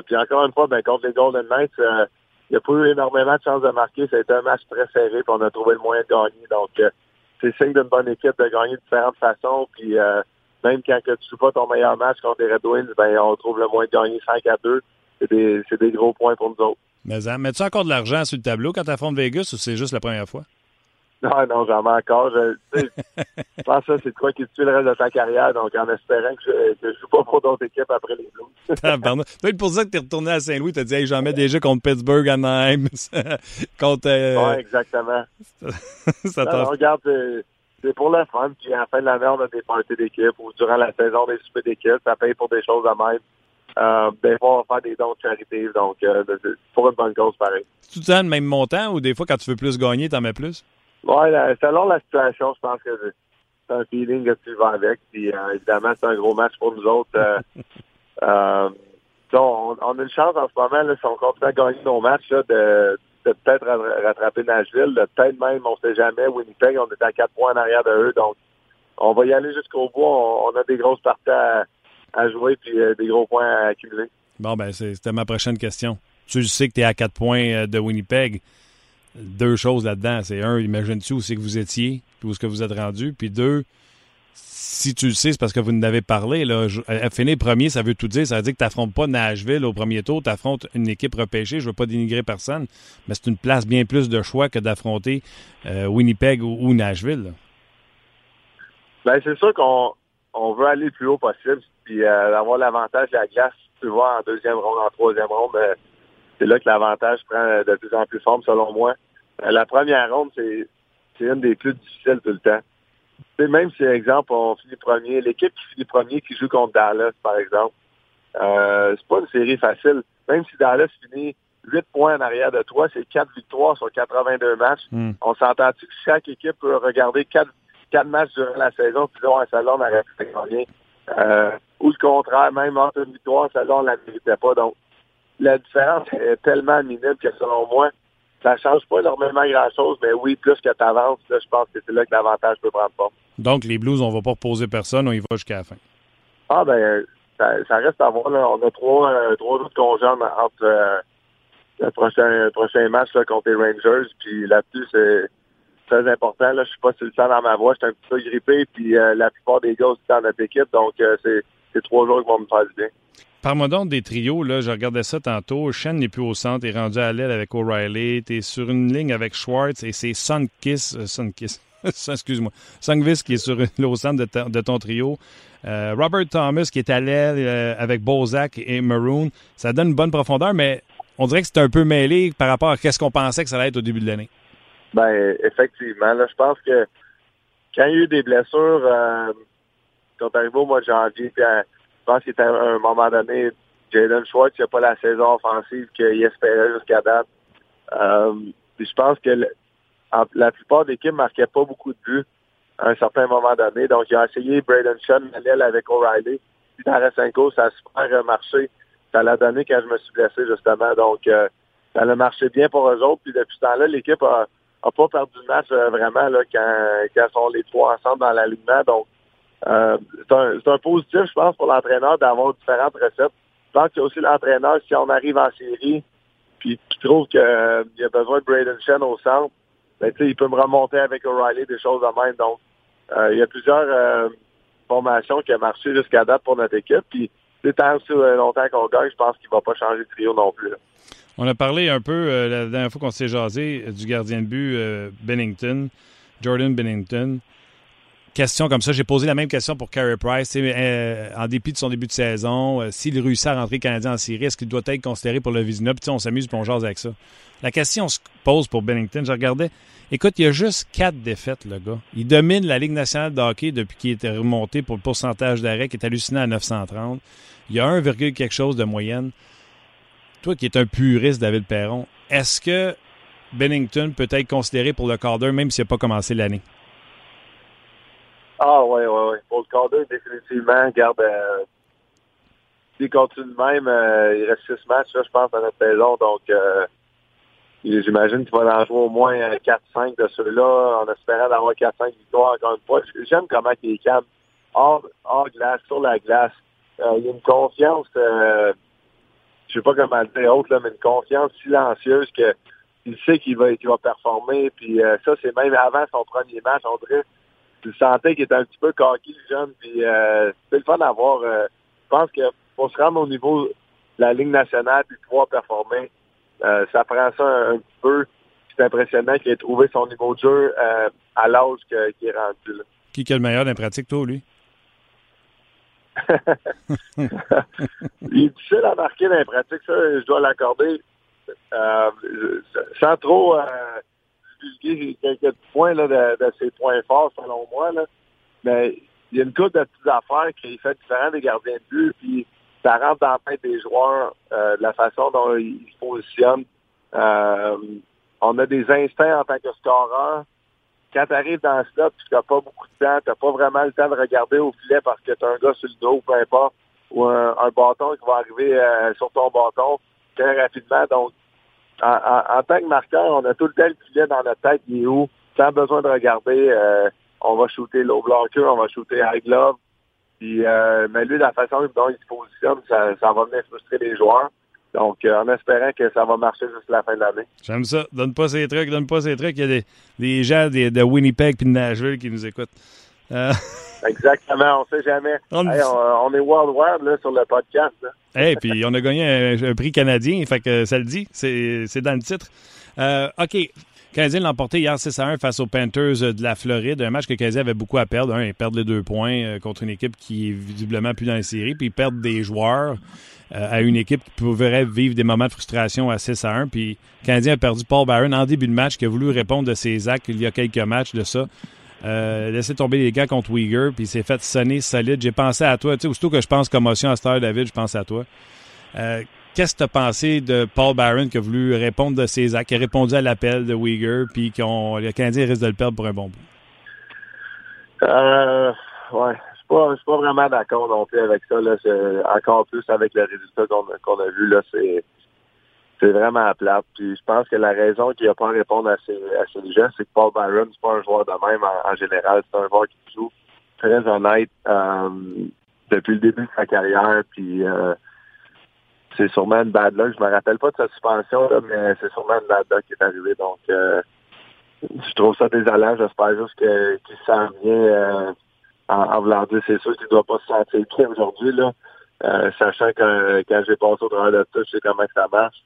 puis encore une fois, ben, contre les Golden Knights, il n'y a pas eu énormément de chances de marquer. Été un match très serré, puis on a trouvé le moyen de gagner. Donc, c'est signe d'une bonne équipe de gagner de différentes façons. Puis même quand tu ne joues pas ton meilleur match contre les Red Wings, ben, on trouve le moyen de gagner 5 à 2 c'est des, gros points pour nous autres. Mais hein, mets-tu encore de l'argent sur le tableau quand tu affrontes Vegas ou c'est juste la première fois? Non, non, j'en mets encore. Je, je pense que ça, c'est quoi qui tue le reste de ta carrière, donc en espérant que je ne joue pas pour d'autres équipes après les Blues. Peut-être pour ça que tu es retourné à Saint-Louis, tu as dit hey, j'en mets déjà contre Pittsburgh, Anaheim, contre... Euh... Oui, exactement. ça non, regarde, c'est pour le fun, puis à la fin de l'année, on a des parties d'équipe, ou durant la saison, des soupers d'équipe, ça paye pour des choses à même. Euh, des fois, on va faire des dons de charité. Donc, euh, pour une bonne cause, pareil. Le temps le même montant ou des fois, quand tu veux plus gagner, tu en mets plus? Oui, selon la situation, je pense que c'est un feeling que tu vas avec. Puis, euh, évidemment, c'est un gros match pour nous autres. Euh, on, on, a une chance en ce moment, là, si on continue à gagner nos matchs, là, de, de peut-être rattraper Nashville, de peut-être même, on ne sait jamais, Winnipeg, on est à quatre points en arrière de eux. Donc, on va y aller jusqu'au bout. On, on, a des grosses parties à à jouer puis euh, des gros points à accumuler. Bon, ben c'était ma prochaine question. Tu sais que tu es à quatre points euh, de Winnipeg. Deux choses là-dedans. C'est un, imagine-tu où c'est que vous étiez, puis où est-ce que vous êtes rendu? Puis deux, si tu le sais, c'est parce que vous en avez parlé. Là. Finir premier, ça veut tout dire. Ça veut dire que tu n'affrontes pas Nashville au premier tour, tu affrontes une équipe repêchée. Je ne veux pas dénigrer personne, mais c'est une place bien plus de choix que d'affronter euh, Winnipeg ou, Nashville. Ben, c'est sûr qu'on on veut aller le plus haut possible, puis euh, avoir l'avantage de la glace, tu vois, en deuxième ronde, en troisième ronde, euh, c'est là que l'avantage prend de plus en plus forme, selon moi. Euh, la première ronde, c'est c'est une des plus difficiles tout le temps. même si, exemple, on finit premier, l'équipe qui finit premier qui joue contre Dallas, par exemple, euh, c'est pas une série facile. Même si Dallas finit 8 points en arrière de toi, c'est 4 victoires sur 82 matchs. Hmm. On s'entend-tu que chaque équipe peut regarder 4 quatre matchs durant la saison, puis là, celle-là, on aurait pu gagner? Euh, ou le contraire, même entre une victoire, celle-là, on ne la méritait pas. Donc, la différence est tellement minime que selon moi, ça ne change pas énormément grand-chose, mais oui, plus que tu avances, là, je pense que c'est là que l'avantage peut prendre forme. Donc, les Blues, on ne va pas reposer personne, on y va jusqu'à la fin. Ah, ben, ça, reste à voir. Là. On a trois, euh, trois autres congés entre euh, le prochain, prochain match contre les Rangers, puis là-dessus, c'est très important. Là, je suis pas sur le sang dans ma voix, je suis un petit peu grippé, puis euh, la plupart des gars aussi dans notre équipe, donc euh, c'est trois jours qui vont me faire du bien. Parle-moi donc des trios, là, je regardais ça tantôt. Shen n'est plus au centre, est rendu à l'aile avec O'Reilly, tu es sur une ligne avec Schwartz et c'est Sunkiss, euh, Sunkiss, excuse-moi, Sungvis qui est sur une, au centre de, ton trio. Robert Thomas qui est à l'aile avec Bozak et Maroon. Ça donne une bonne profondeur, mais on dirait que c'est un peu mêlé par rapport à ce qu'on pensait que ça allait être au début de l'année. Ben, effectivement. Là, je pense que quand il y a eu des blessures, euh, quand arrivé au mois de janvier, puis, euh, je pense qu'à un moment donné, Jaden Schwartz n'a pas la saison offensive qu'il espérait jusqu'à date. Euh, puis je pense que la plupart des équipes ne marquaient pas beaucoup de buts à un certain moment donné. Donc, a essayé Braden Sean, avec O'Reilly. Puis dans Rasenko, ça a super marché. Ça l'a donné quand je me suis blessé, justement. Donc, euh, ça a marché bien pour eux autres. Puis depuis ce temps-là, l'équipe a pas perdu de match euh, vraiment là, quand, quand sont les trois ensemble dans l'alignement. Donc, euh, c'est un, positif, je pense, pour l'entraîneur d'avoir différentes recettes. Je pense que aussi l'entraîneur, si on arrive en série, puis qui trouve qu'il euh, y a besoin de Braden Shen au centre, ben, il peut me remonter avec O'Reilly, des choses de même. Donc, il y a plusieurs formations qui ont marché jusqu'à date pour notre équipe. Puis, tant aussi longtemps qu'on gagne, je pense qu'il ne va pas changer de trio non plus. On a parlé un peu euh, la dernière fois qu'on s'est jasé du gardien de but euh, Bennington, Jordan Bennington. Question comme ça, j'ai posé la même question pour Carey Price. Euh, en dépit de son début de saison, s'il réussit à rentrer Canadien en série, est-ce qu'il doit être considéré pour le Vizina? Puis on s'amuse et on avec ça. La question se pose pour Bennington. Je regardais. Écoute, il y a juste quatre défaites, le gars. Il domine la Ligue nationale de hockey depuis qu'il était remonté pour le pourcentage d'arrêt qui est hallucinant à 930. Il y a 1, quelque chose de moyenne toi qui es un puriste, David Perron, est-ce que Bennington peut être considéré pour le Calder même s'il n'a pas commencé l'année? Ah oui, oui, oui. Pour le Calder, définitivement, garde euh, s'il continue de même, euh, il reste six matchs, je pense, dans notre saison. Donc euh, j'imagine qu'il va en jouer au moins 4-5 de ceux-là, en espérant d'avoir 4-5 victoires encore une fois. J'aime comment il est calme. Hors, hors glace, sur la glace. il y a une confiance je sais pas comment le dire autre, là, mais une confiance silencieuse que il sait qu'il va, va performer. Puis ça, c'est même avant son premier match, on dirait. Tu sentais qu'il était un petit peu coquille, le jeune. Puis euh, c'est le fun d'avoir. Euh, je pense que pour se rendre au niveau de la Ligue nationale puis pouvoir performer, euh, ça prend ça un, petit peu. C'est impressionnant qu'il ait trouvé son niveau de jeu à l'âge qu'il est rendu. Là. Qui est le meilleur dans pratique, toi, lui? il est difficile à marquer dans les pratiques, ça, je dois l'accorder. Euh, sans trop quelques points là, de, ses points forts, selon moi. Là. Mais il y a une couple de petites affaires qui fait différent des gardiens de but, puis ça rentre dans la tête des joueurs, euh, de la façon dont ils se positionnent. Euh, on a des instincts en tant que scoreur quand tu arrives dans ce slot, tu n'as pas beaucoup de temps, tu n'as pas vraiment le temps de regarder au filet parce que tu as un gars sur le dos, peu importe, ou un, bâton qui va arriver euh, sur ton bâton très rapidement. Donc, en, tant que marqueur, on a tout le temps le filet dans notre tête, il est où, sans besoin de regarder, euh, on va shooter low blocker, on va shooter high glove. Puis, euh, mais lui, la façon dont il se positionne, ça, va venir frustrer les joueurs. Donc, euh, en espérant que ça va marcher jusqu'à la fin de l'année. J'aime ça. Donne pas ces trucs, donne pas ces trucs. Il y a des, des gens de Winnipeg et de Nashville qui nous écoutent. Euh... Exactement, on sait jamais. On, est worldwide là, sur le podcast. Et puis on a gagné un, prix canadien, fait que ça le dit, c'est dans le titre. Euh, OK. Canadien l'a emporté hier 6 à 1 face aux Panthers de la Floride. Un match que Canadien avait beaucoup à perdre. Un, ils perdent les deux points euh, contre une équipe qui est visiblement plus dans la série. Puis ils perdent des joueurs. Euh, à une équipe qui pourrait vivre des moments de frustration à 6 à 1. Puis Canadien a perdu Paul Byron en début de match, qui a voulu répondre de ses actes il y a quelques matchs de ça. Euh, laisser tomber les gars contre Uyghur, puis il s'est fait sonner solide. J'ai pensé à toi. Tu sais, aussitôt que je pense commotion à Star David, je pense à toi. Euh, Qu'est-ce que tu as pensé de Paul Byron qui a voulu répondre de ses actes, qui a répondu à l'appel de Uyghur, puis qu'on le Canadien risque de le perdre pour un bon bout? Euh, ouais je suis pas vraiment d'accord non plus avec ça. Là. Encore plus avec le résultat qu'on a vu, là, c'est c'est vraiment plate. Puis je pense que la raison qu'il n'a pas à répondre à ces, à ces c'est que Paul Byron, c'est pas un joueur de même en, général. C'est un joueur qui joue très honnête euh, depuis le début de sa carrière. Puis euh, c'est sûrement une bad luck. Je me rappelle pas de sa suspension, là, mais c'est sûrement une bad luck qui est arrivée. Donc euh, je trouve ça désolant. J'espère juste qu'il s'en vient en, voulant dire, c'est sûr qu'il ne doit pas se sentir bien aujourd'hui, sachant que quand j'ai passé au travers de tout, je sais comment ça marche.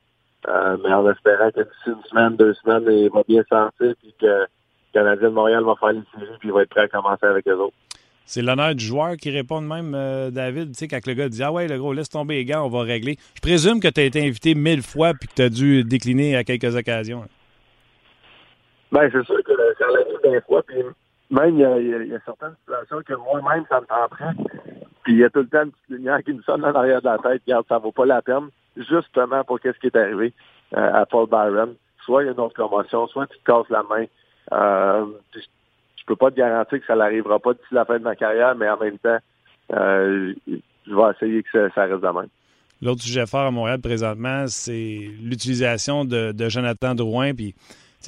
Euh, mais en espérant que d'ici une semaine, deux semaines, il va bien sentir, puis que le Canadien de Montréal va faire une série, puis il va être prêt à commencer avec eux autres. C'est l'honneur du joueur qui répond de même, euh, David. Tu sais, quand le gars dit Ah ouais, le gros, laisse tomber les gars, on va régler. Je présume que tu as été invité mille fois puis que tu as dû décliner à quelques occasions. Ben, c'est sûr que ça l'a des fois, puis même, il y, a, il y, a, certaines situations que moi-même, ça me tenterait. Puis il y a tout le temps une petite lumière qui me sonne en arrière de la tête. Regarde, ça vaut pas la peine. Justement pour qu'est-ce qui est arrivé euh, à Paul Byron. Soit il y a une autre commotion, soit tu te casses la main. Euh, je peux pas te garantir que ça n'arrivera pas d'ici la fin de ma carrière, mais en même temps, euh, je vais essayer que ça, reste de même. L'autre sujet fort à Montréal présentement, c'est l'utilisation de, de, Jonathan Drouin. Puis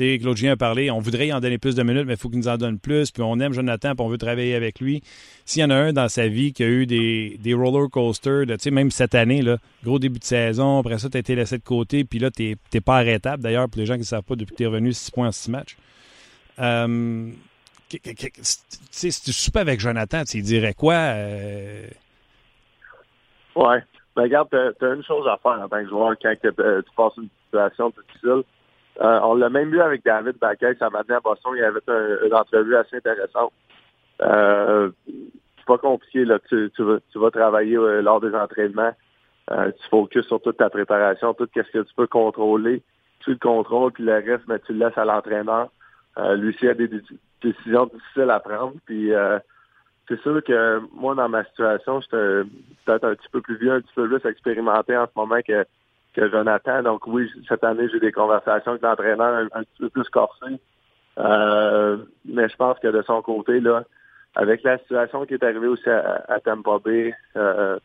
sais, Claude Julien a parlé, on voudrait y en donner plus de minutes, mais il faut qu'il nous en donne plus. Puis on aime Jonathan, puis on veut travailler avec lui. S'il y en a un dans sa vie qui a eu des, des roller coasters, même cette année, gros début de saison, après ça, tu as été laissé de côté, puis là, tu n'es pas arrêtable. D'ailleurs, pour les gens qui ne savent pas, depuis que tu es revenu 6 points en 6 matchs. Euh, si tu soupes avec Jonathan, tu dirais quoi? Euh? Ouais. Ben, regarde, tu as, une chose à faire en tant que joueur quand tu passes une situation difficile euh, on l'a même vu avec David Baquet, ça m'a à Boston, il y avait une entrevue assez intéressante. Euh, c'est pas compliqué, là. Tu, vas, travailler euh, lors des entraînements. Euh, tu focuses sur toute ta préparation, tout ce que tu peux contrôler. Tu le contrôles, puis le reste, mais tu le laisses à l'entraîneur. lui aussi a des, décisions difficiles à prendre. Puis c'est sûr que moi, dans ma situation, j'étais peut-être un petit peu plus vieux, un petit peu plus expérimenté en ce moment que que Jonathan. Donc oui, cette année, j'ai des conversations avec l'entraîneur un, petit peu plus corsées. Euh, mais je pense que de son côté, là, avec la situation qui est arrivée aussi à, Tampa Bay, euh,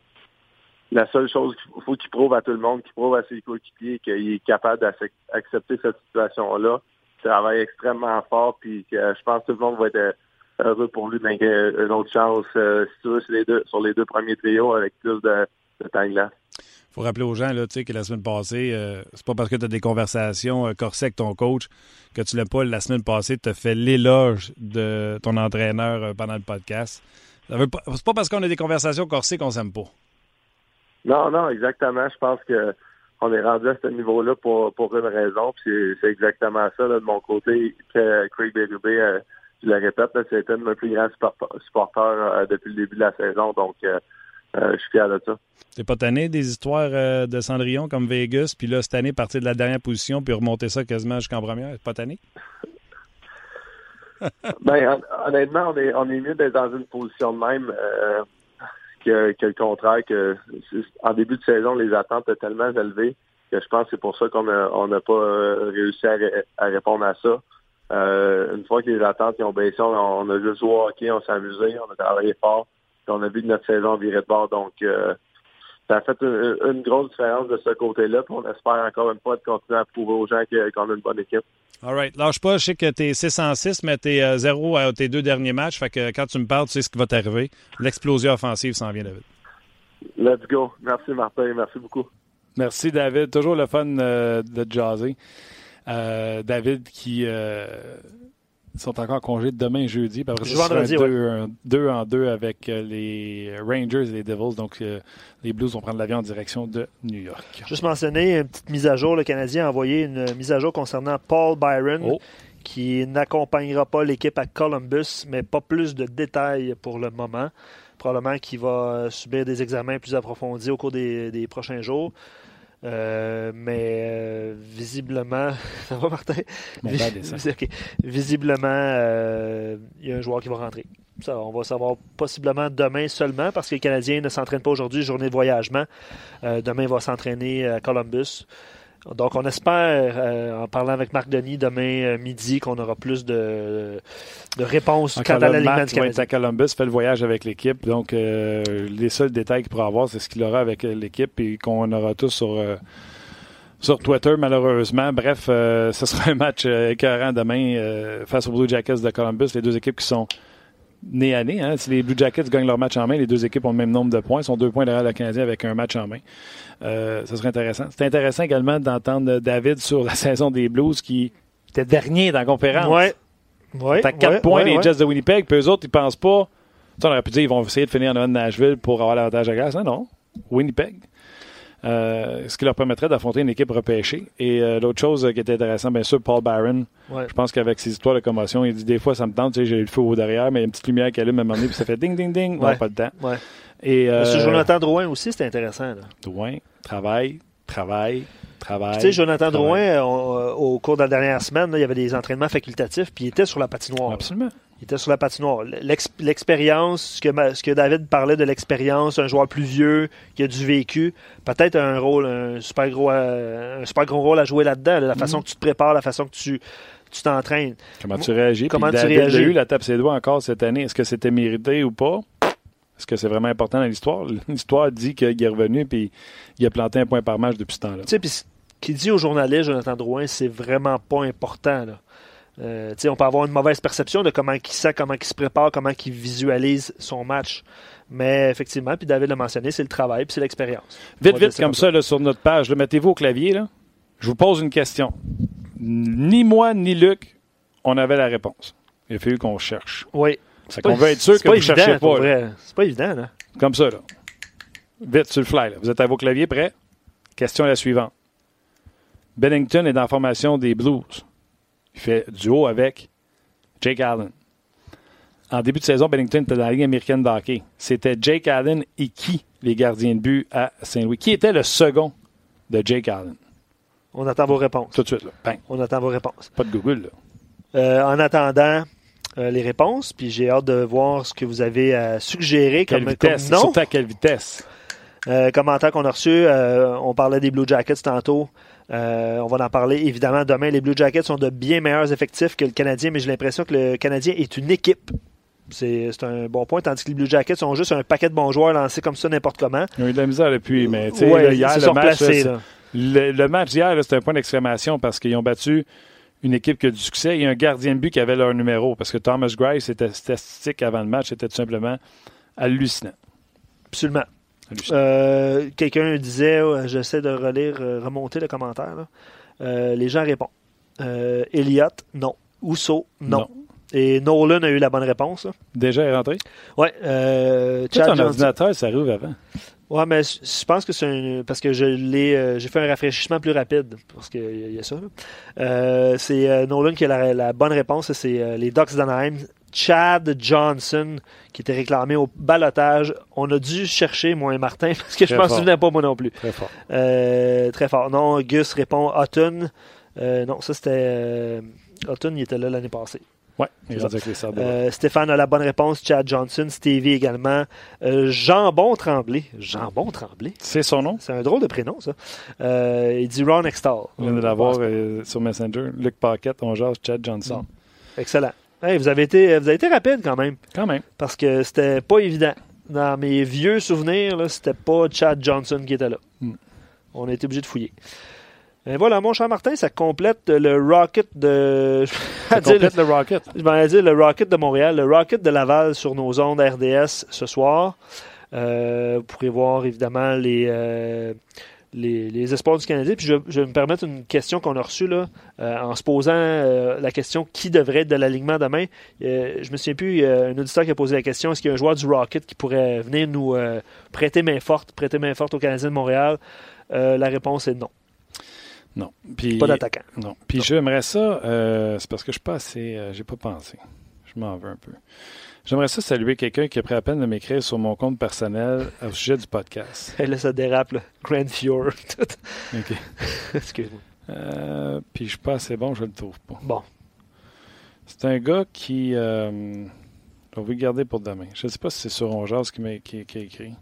la seule chose qu'il faut qu'il prouve à tout le monde, qu'il prouve à ses coéquipiers qu'il est capable d'accepter cette situation-là, travaille extrêmement fort, puis que je pense que tout le monde va être heureux pour lui d'une une autre chance, euh, sur les deux, sur les deux premiers trios avec plus de, de temps faut rappeler aux gens là, que la semaine passée, euh, c'est pas parce que tu as des conversations euh, corsées avec ton coach que tu l'as pas la semaine passée, tu as fait l'éloge de ton entraîneur euh, pendant le podcast. C'est pas parce qu'on a des conversations corsées qu'on s'aime pas. Non, non, exactement. Je pense que on est rendu à ce niveau-là pour, pour une raison. C'est exactement ça de mon côté. Que Craig Berube, je le répète, c'est un de mes plus grands supporters depuis le début de la saison. Donc euh, je suis fier de ça. T'es pas tanné des histoires euh, de Cendrillon comme Vegas, puis là, cette année, partir de la dernière position, puis remonter ça quasiment jusqu'en première? T'es pas tanné? ben, honnêtement, on est, on est mieux d'être dans une position de même euh, que, le contraire. que En début de saison, les attentes étaient tellement élevées que je pense que c'est pour ça qu'on n'a pas réussi à, répondre à ça. une fois que les attentes ont baissé, on, a juste joué au hockey, on s'est amusé, on a travaillé fort on a vu que notre saison virait de bord. Donc, euh, ça a fait une, grosse différence de ce côté-là. on espère encore une fois de continuer à prouver aux gens qu'on a une bonne équipe. All right. Lâche pas, je sais que tu es 606, mais tu es 0 à tes deux derniers matchs. Fait que quand tu me parles, tu sais ce qui va t'arriver. L'explosion offensive s'en vient, David. Let's go. Merci, Martin. Merci beaucoup. Merci, David. Toujours le fun euh, de jaser. Euh, David qui ils sont encore en congé demain jeudi. Puis après, ça sera deux, en deux avec euh, les Rangers et les Devils. Donc, euh, les Blues vont prendre l'avion en direction de New York. Juste mentionner une petite mise à jour. Le Canadien a envoyé une mise à jour concernant Paul Byron. Oh. qui n'accompagnera pas l'équipe à Columbus, mais pas plus de détails pour le moment. Probablement qu'il va subir des examens plus approfondis au cours des prochains jours. Euh, mais euh, visiblement, ça va Martin? Visiblement, euh, il y a un joueur qui va rentrer. Ça, on va savoir possiblement demain seulement parce que les Canadiens ne s'entraînent pas aujourd'hui, journée de voyagement. demain, il va s'entraîner à Columbus. Donc, on espère, euh, en parlant avec Marc Denis demain euh, midi, qu'on aura plus de, de réponses quant à l'alignement du à Columbus, fait le voyage avec l'équipe. Donc, euh, les seuls détails qu'il pourra avoir, c'est ce qu'il aura avec l'équipe et qu'on aura tous sur, sur Twitter, malheureusement. Bref, ce sera un match écœurant demain face aux Blue Jackets de Columbus. Les deux équipes qui sont nez à nez. Hein. Si les Blue Jackets gagnent leur match en main, les deux équipes ont le même nombre de points. Ils sont deux points derrière le Canadien avec un match en main. Euh, ça serait intéressant. C'est intéressant également d'entendre David sur la saison des Blues qui était dernier dans la conférence. Ouais. Ouais, T'as quatre points les Jets de Winnipeg, puis eux autres, ils pensent pas. on aurait pu dire qu'ils vont essayer de finir en avant de Nashville pour avoir l'avantage à glace. Non, non. Winnipeg. Euh, ce qui leur permettrait d'affronter une équipe repêchée. Et euh, l'autre chose qui était intéressante, bien sûr, Paul Byron. Je pense qu'avec ses histoires de commotion, il dit des fois, ça me tente, tu sais, j'ai le feu au derrière, mais il y a une petite lumière qui allume à un moment donné, puis ça fait ding, ding, ding. Ouais. pas de temps. Ouais. Et, euh, Jonathan Drouin aussi, c'était intéressant. Là. Drouin, travail, travail, travail. Tu sais, Jonathan Drouin, au cours de la dernière semaine, il y avait des entraînements facultatifs, puis il était sur la patinoire. Absolument. Il était sur la patinoire. L'expérience, ce que, ce que David parlait de l'expérience, un joueur plus vieux qui a du vécu, peut-être un rôle, un super gros, euh, un super gros rôle à jouer là-dedans. La façon mhm. que tu te prépares, la façon que tu, tu t'entraînes. Comment tu réagis? Comment Puis tu David réagis? a eu la tape ses doigts encore cette année. Est-ce que c'était mérité ou pas? Est-ce que c'est vraiment important dans l'histoire? L'histoire dit qu'il est revenu puis il a planté un point par match depuis ce temps-là. Tu sais, puis ce qu'il dit aux journalistes, Jonathan Drouin, c'est vraiment pas important. Là. Euh, on peut avoir une mauvaise perception de comment il sent, comment il se prépare, comment il visualise son match. Mais effectivement, puis David l'a mentionné, c'est le travail puis c'est l'expérience. Vite, vite, comme ça, là, sur notre page, mettez-vous au clavier. Là. Je vous pose une question. Ni moi, ni Luc, on avait la réponse. Il a fallu qu'on cherche. Oui. C'est qu'on veut être sûr que vous ne cherchez pas. C'est pas évident, là. Comme ça, là. Vite, sur le fly. là. Vous êtes à vos claviers, prêts? Question la suivante. Bennington est dans la formation des Blues. Il fait duo avec Jake Allen. En début de saison, Bennington était dans la Ligue américaine de hockey. C'était Jake Allen et qui, les gardiens de but à Saint-Louis? Qui était le second de Jake Allen? On attend vos réponses. Tout de suite, là. Bang. On attend vos réponses. Pas de Google, là. Euh, en attendant euh, les réponses, puis j'ai hâte de voir ce que vous avez à suggérer Quelle comme, vitesse? comme nom. Surtout à quelle vitesse? Euh, commentaire qu'on a reçu, on parlait des Blue Jackets tantôt. Euh, on va en parler évidemment demain. Les Blue Jackets sont de bien meilleurs effectifs que le Canadien, mais j'ai l'impression que le Canadien est une équipe. C'est c'est un bon point, tandis que les Blue Jackets sont juste un paquet de bons joueurs lancés comme ça n'importe comment. Ils ont eu de la misère depuis, mais tu sais, Ouais, là, hier, ils se le match, là. Le, le match d'hier, là, c'était un point d'exclamation parce qu'ils ont battu une équipe qui a du succès et un gardien de but qui avait leur numéro. Parce que Thomas Grice était statistique avant le match, c'était tout simplement hallucinant. Absolument. Euh, Quelqu'un disait, euh, j'essaie de relire, euh, remonter le commentaire. là. Euh, les gens répondent. Euh, Elliott, non. Ousso, non. Non. Et Nolan a eu la bonne réponse. là. Déjà est rentré? Ouais, euh, Tout ton ordinateur, ça arrive avant. Ouais, mais je pense que c'est un, parce que je l'ai, euh, j'ai fait un rafraîchissement plus rapide parce qu'il y, y a ça. Euh, c'est euh, Nolan qui a la, la bonne réponse. C'est les Ducks d'Anaheim. Chad Johnson qui était réclamé au balotage. On a dû chercher, moi et Martin, parce que je Très m'en fort. souvenais pas moi non plus. Très fort. Euh, très fort. Non, Gus répond Hutton. Euh, non, ça c'était euh, Hutton, il était là l'année passée. Sabres. Euh, Stéphane a la bonne réponse. Chad Johnson, Stevie également. Euh, Jambon Tremblay. Jambon Tremblay. C'est son nom? C'est un drôle de prénom, ça. Euh, il dit Ron Extall. On vient de l'avoir sur Messenger. Luc Paquette, on jase Chad Johnson. Excellent. Hey, vous, avez été, vous avez été rapide quand même, Quand même. parce que c'était pas évident. Dans mes vieux souvenirs, c'était pas Chad Johnson qui était là. Mm. On a été obligé de fouiller. Et voilà, mon cher Martin, ça complète le Rocket de. Ça Dire le- complète le Rocket. Je ai dit le Rocket de Montréal, le Rocket de Laval sur nos ondes RDS ce soir. Euh, vous pourrez voir évidemment les, euh, les, les espoirs du Canadien. Puis je, je vais me permettre une question qu'on a reçue là, euh, en se posant euh, la question qui devrait être de l'alignement demain? Euh, je me souviens plus, il y a un auditeur qui a posé la question est-ce qu'il y a un joueur du Rocket qui pourrait venir nous euh, prêter main forte, prêter main forte au Canadien de Montréal? La réponse est non. Non. Puis, Pas d'attaquant. Non. Puis j'aimerais ça, euh, c'est parce que je suis pas assez, j'ai pas pensé. Je m'en veux un peu. J'aimerais ça saluer quelqu'un qui a pris la peine de m'écrire sur mon compte personnel au sujet du podcast. Et là, ça dérape, là. Grand Fjord. OK. Excuse-moi. Euh, puis je suis pas assez bon, je le trouve pas. Bon. C'est un gars qui. Euh, on va le garder pour demain. Je ne sais pas si c'est sur Ongeaz qui m'a qui, qui a écrit.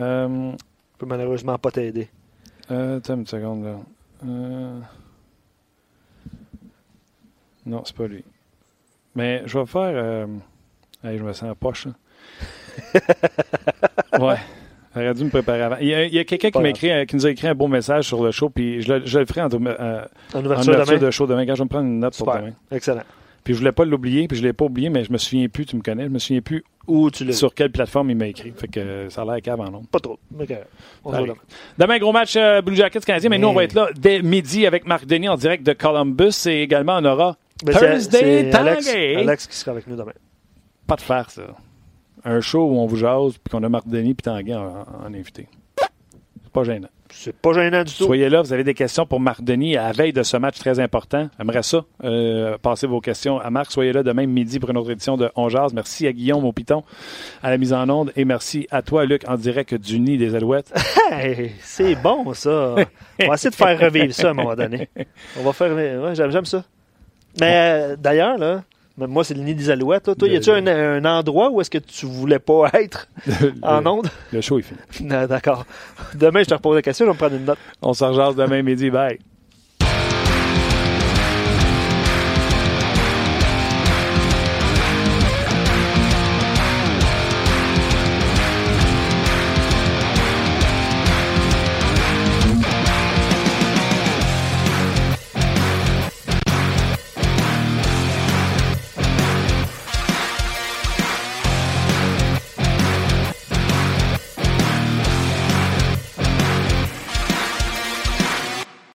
Euh, Je peux malheureusement pas t'aider. euh, attends une seconde là. Euh, non, c'est pas lui. Mais je vais faire. Euh, hey, je me sens en poche. là. ouais. J'aurais dû me préparer avant. Il y a, quelqu'un qui, Pas m'a grave. écrit, euh, qui nous a écrit un beau message sur le show, puis je le, je le ferai en, euh, En en ouverture de show demain. Quand je vais me prendre une note pour Super. demain. Excellent. Puis je voulais pas l'oublier, puis je l'ai pas oublié, mais je me souviens plus, tu me connais, je me souviens plus Ou tu l'as sur quelle plateforme il m'a écrit. Fait que euh, ça a l'air cave en nombre. Pas trop. On Allez. demain. Demain, gros match euh, Blue Jackets canadien, mais nous, on va être là dès midi avec Marc Denis en direct de Columbus. Et également, on aura Ben, Thursday Alex. Alex qui sera avec nous demain. Pas de faire ça. Un show où on vous jase, puis qu'on a Marc Denis puis Tanguay en, en invité. C'est pas gênant. C'est pas gênant du tout. Soyez là, vous avez des questions pour Marc Denis à la veille de ce match très important. J'aimerais ça. Euh, passez vos questions à Marc. Soyez là demain midi pour une autre édition de On Jase. Merci à Guillaume au Piton à la mise en onde et merci à toi, Luc, en direct du nid des Alouettes. Hey, c'est bon, ça. On va essayer de faire revivre ça à un moment donné. On va faire. Ouais, j'aime ça. Mais euh, d'ailleurs, là, moi, c'est le nid des alouettes. là. Toi, y a-tu un, un endroit où est-ce que tu voulais pas être en le, onde? le show est fini. D'accord. Demain, je te repose la question, je vais me prendre une note. On se rejase demain midi. Bye.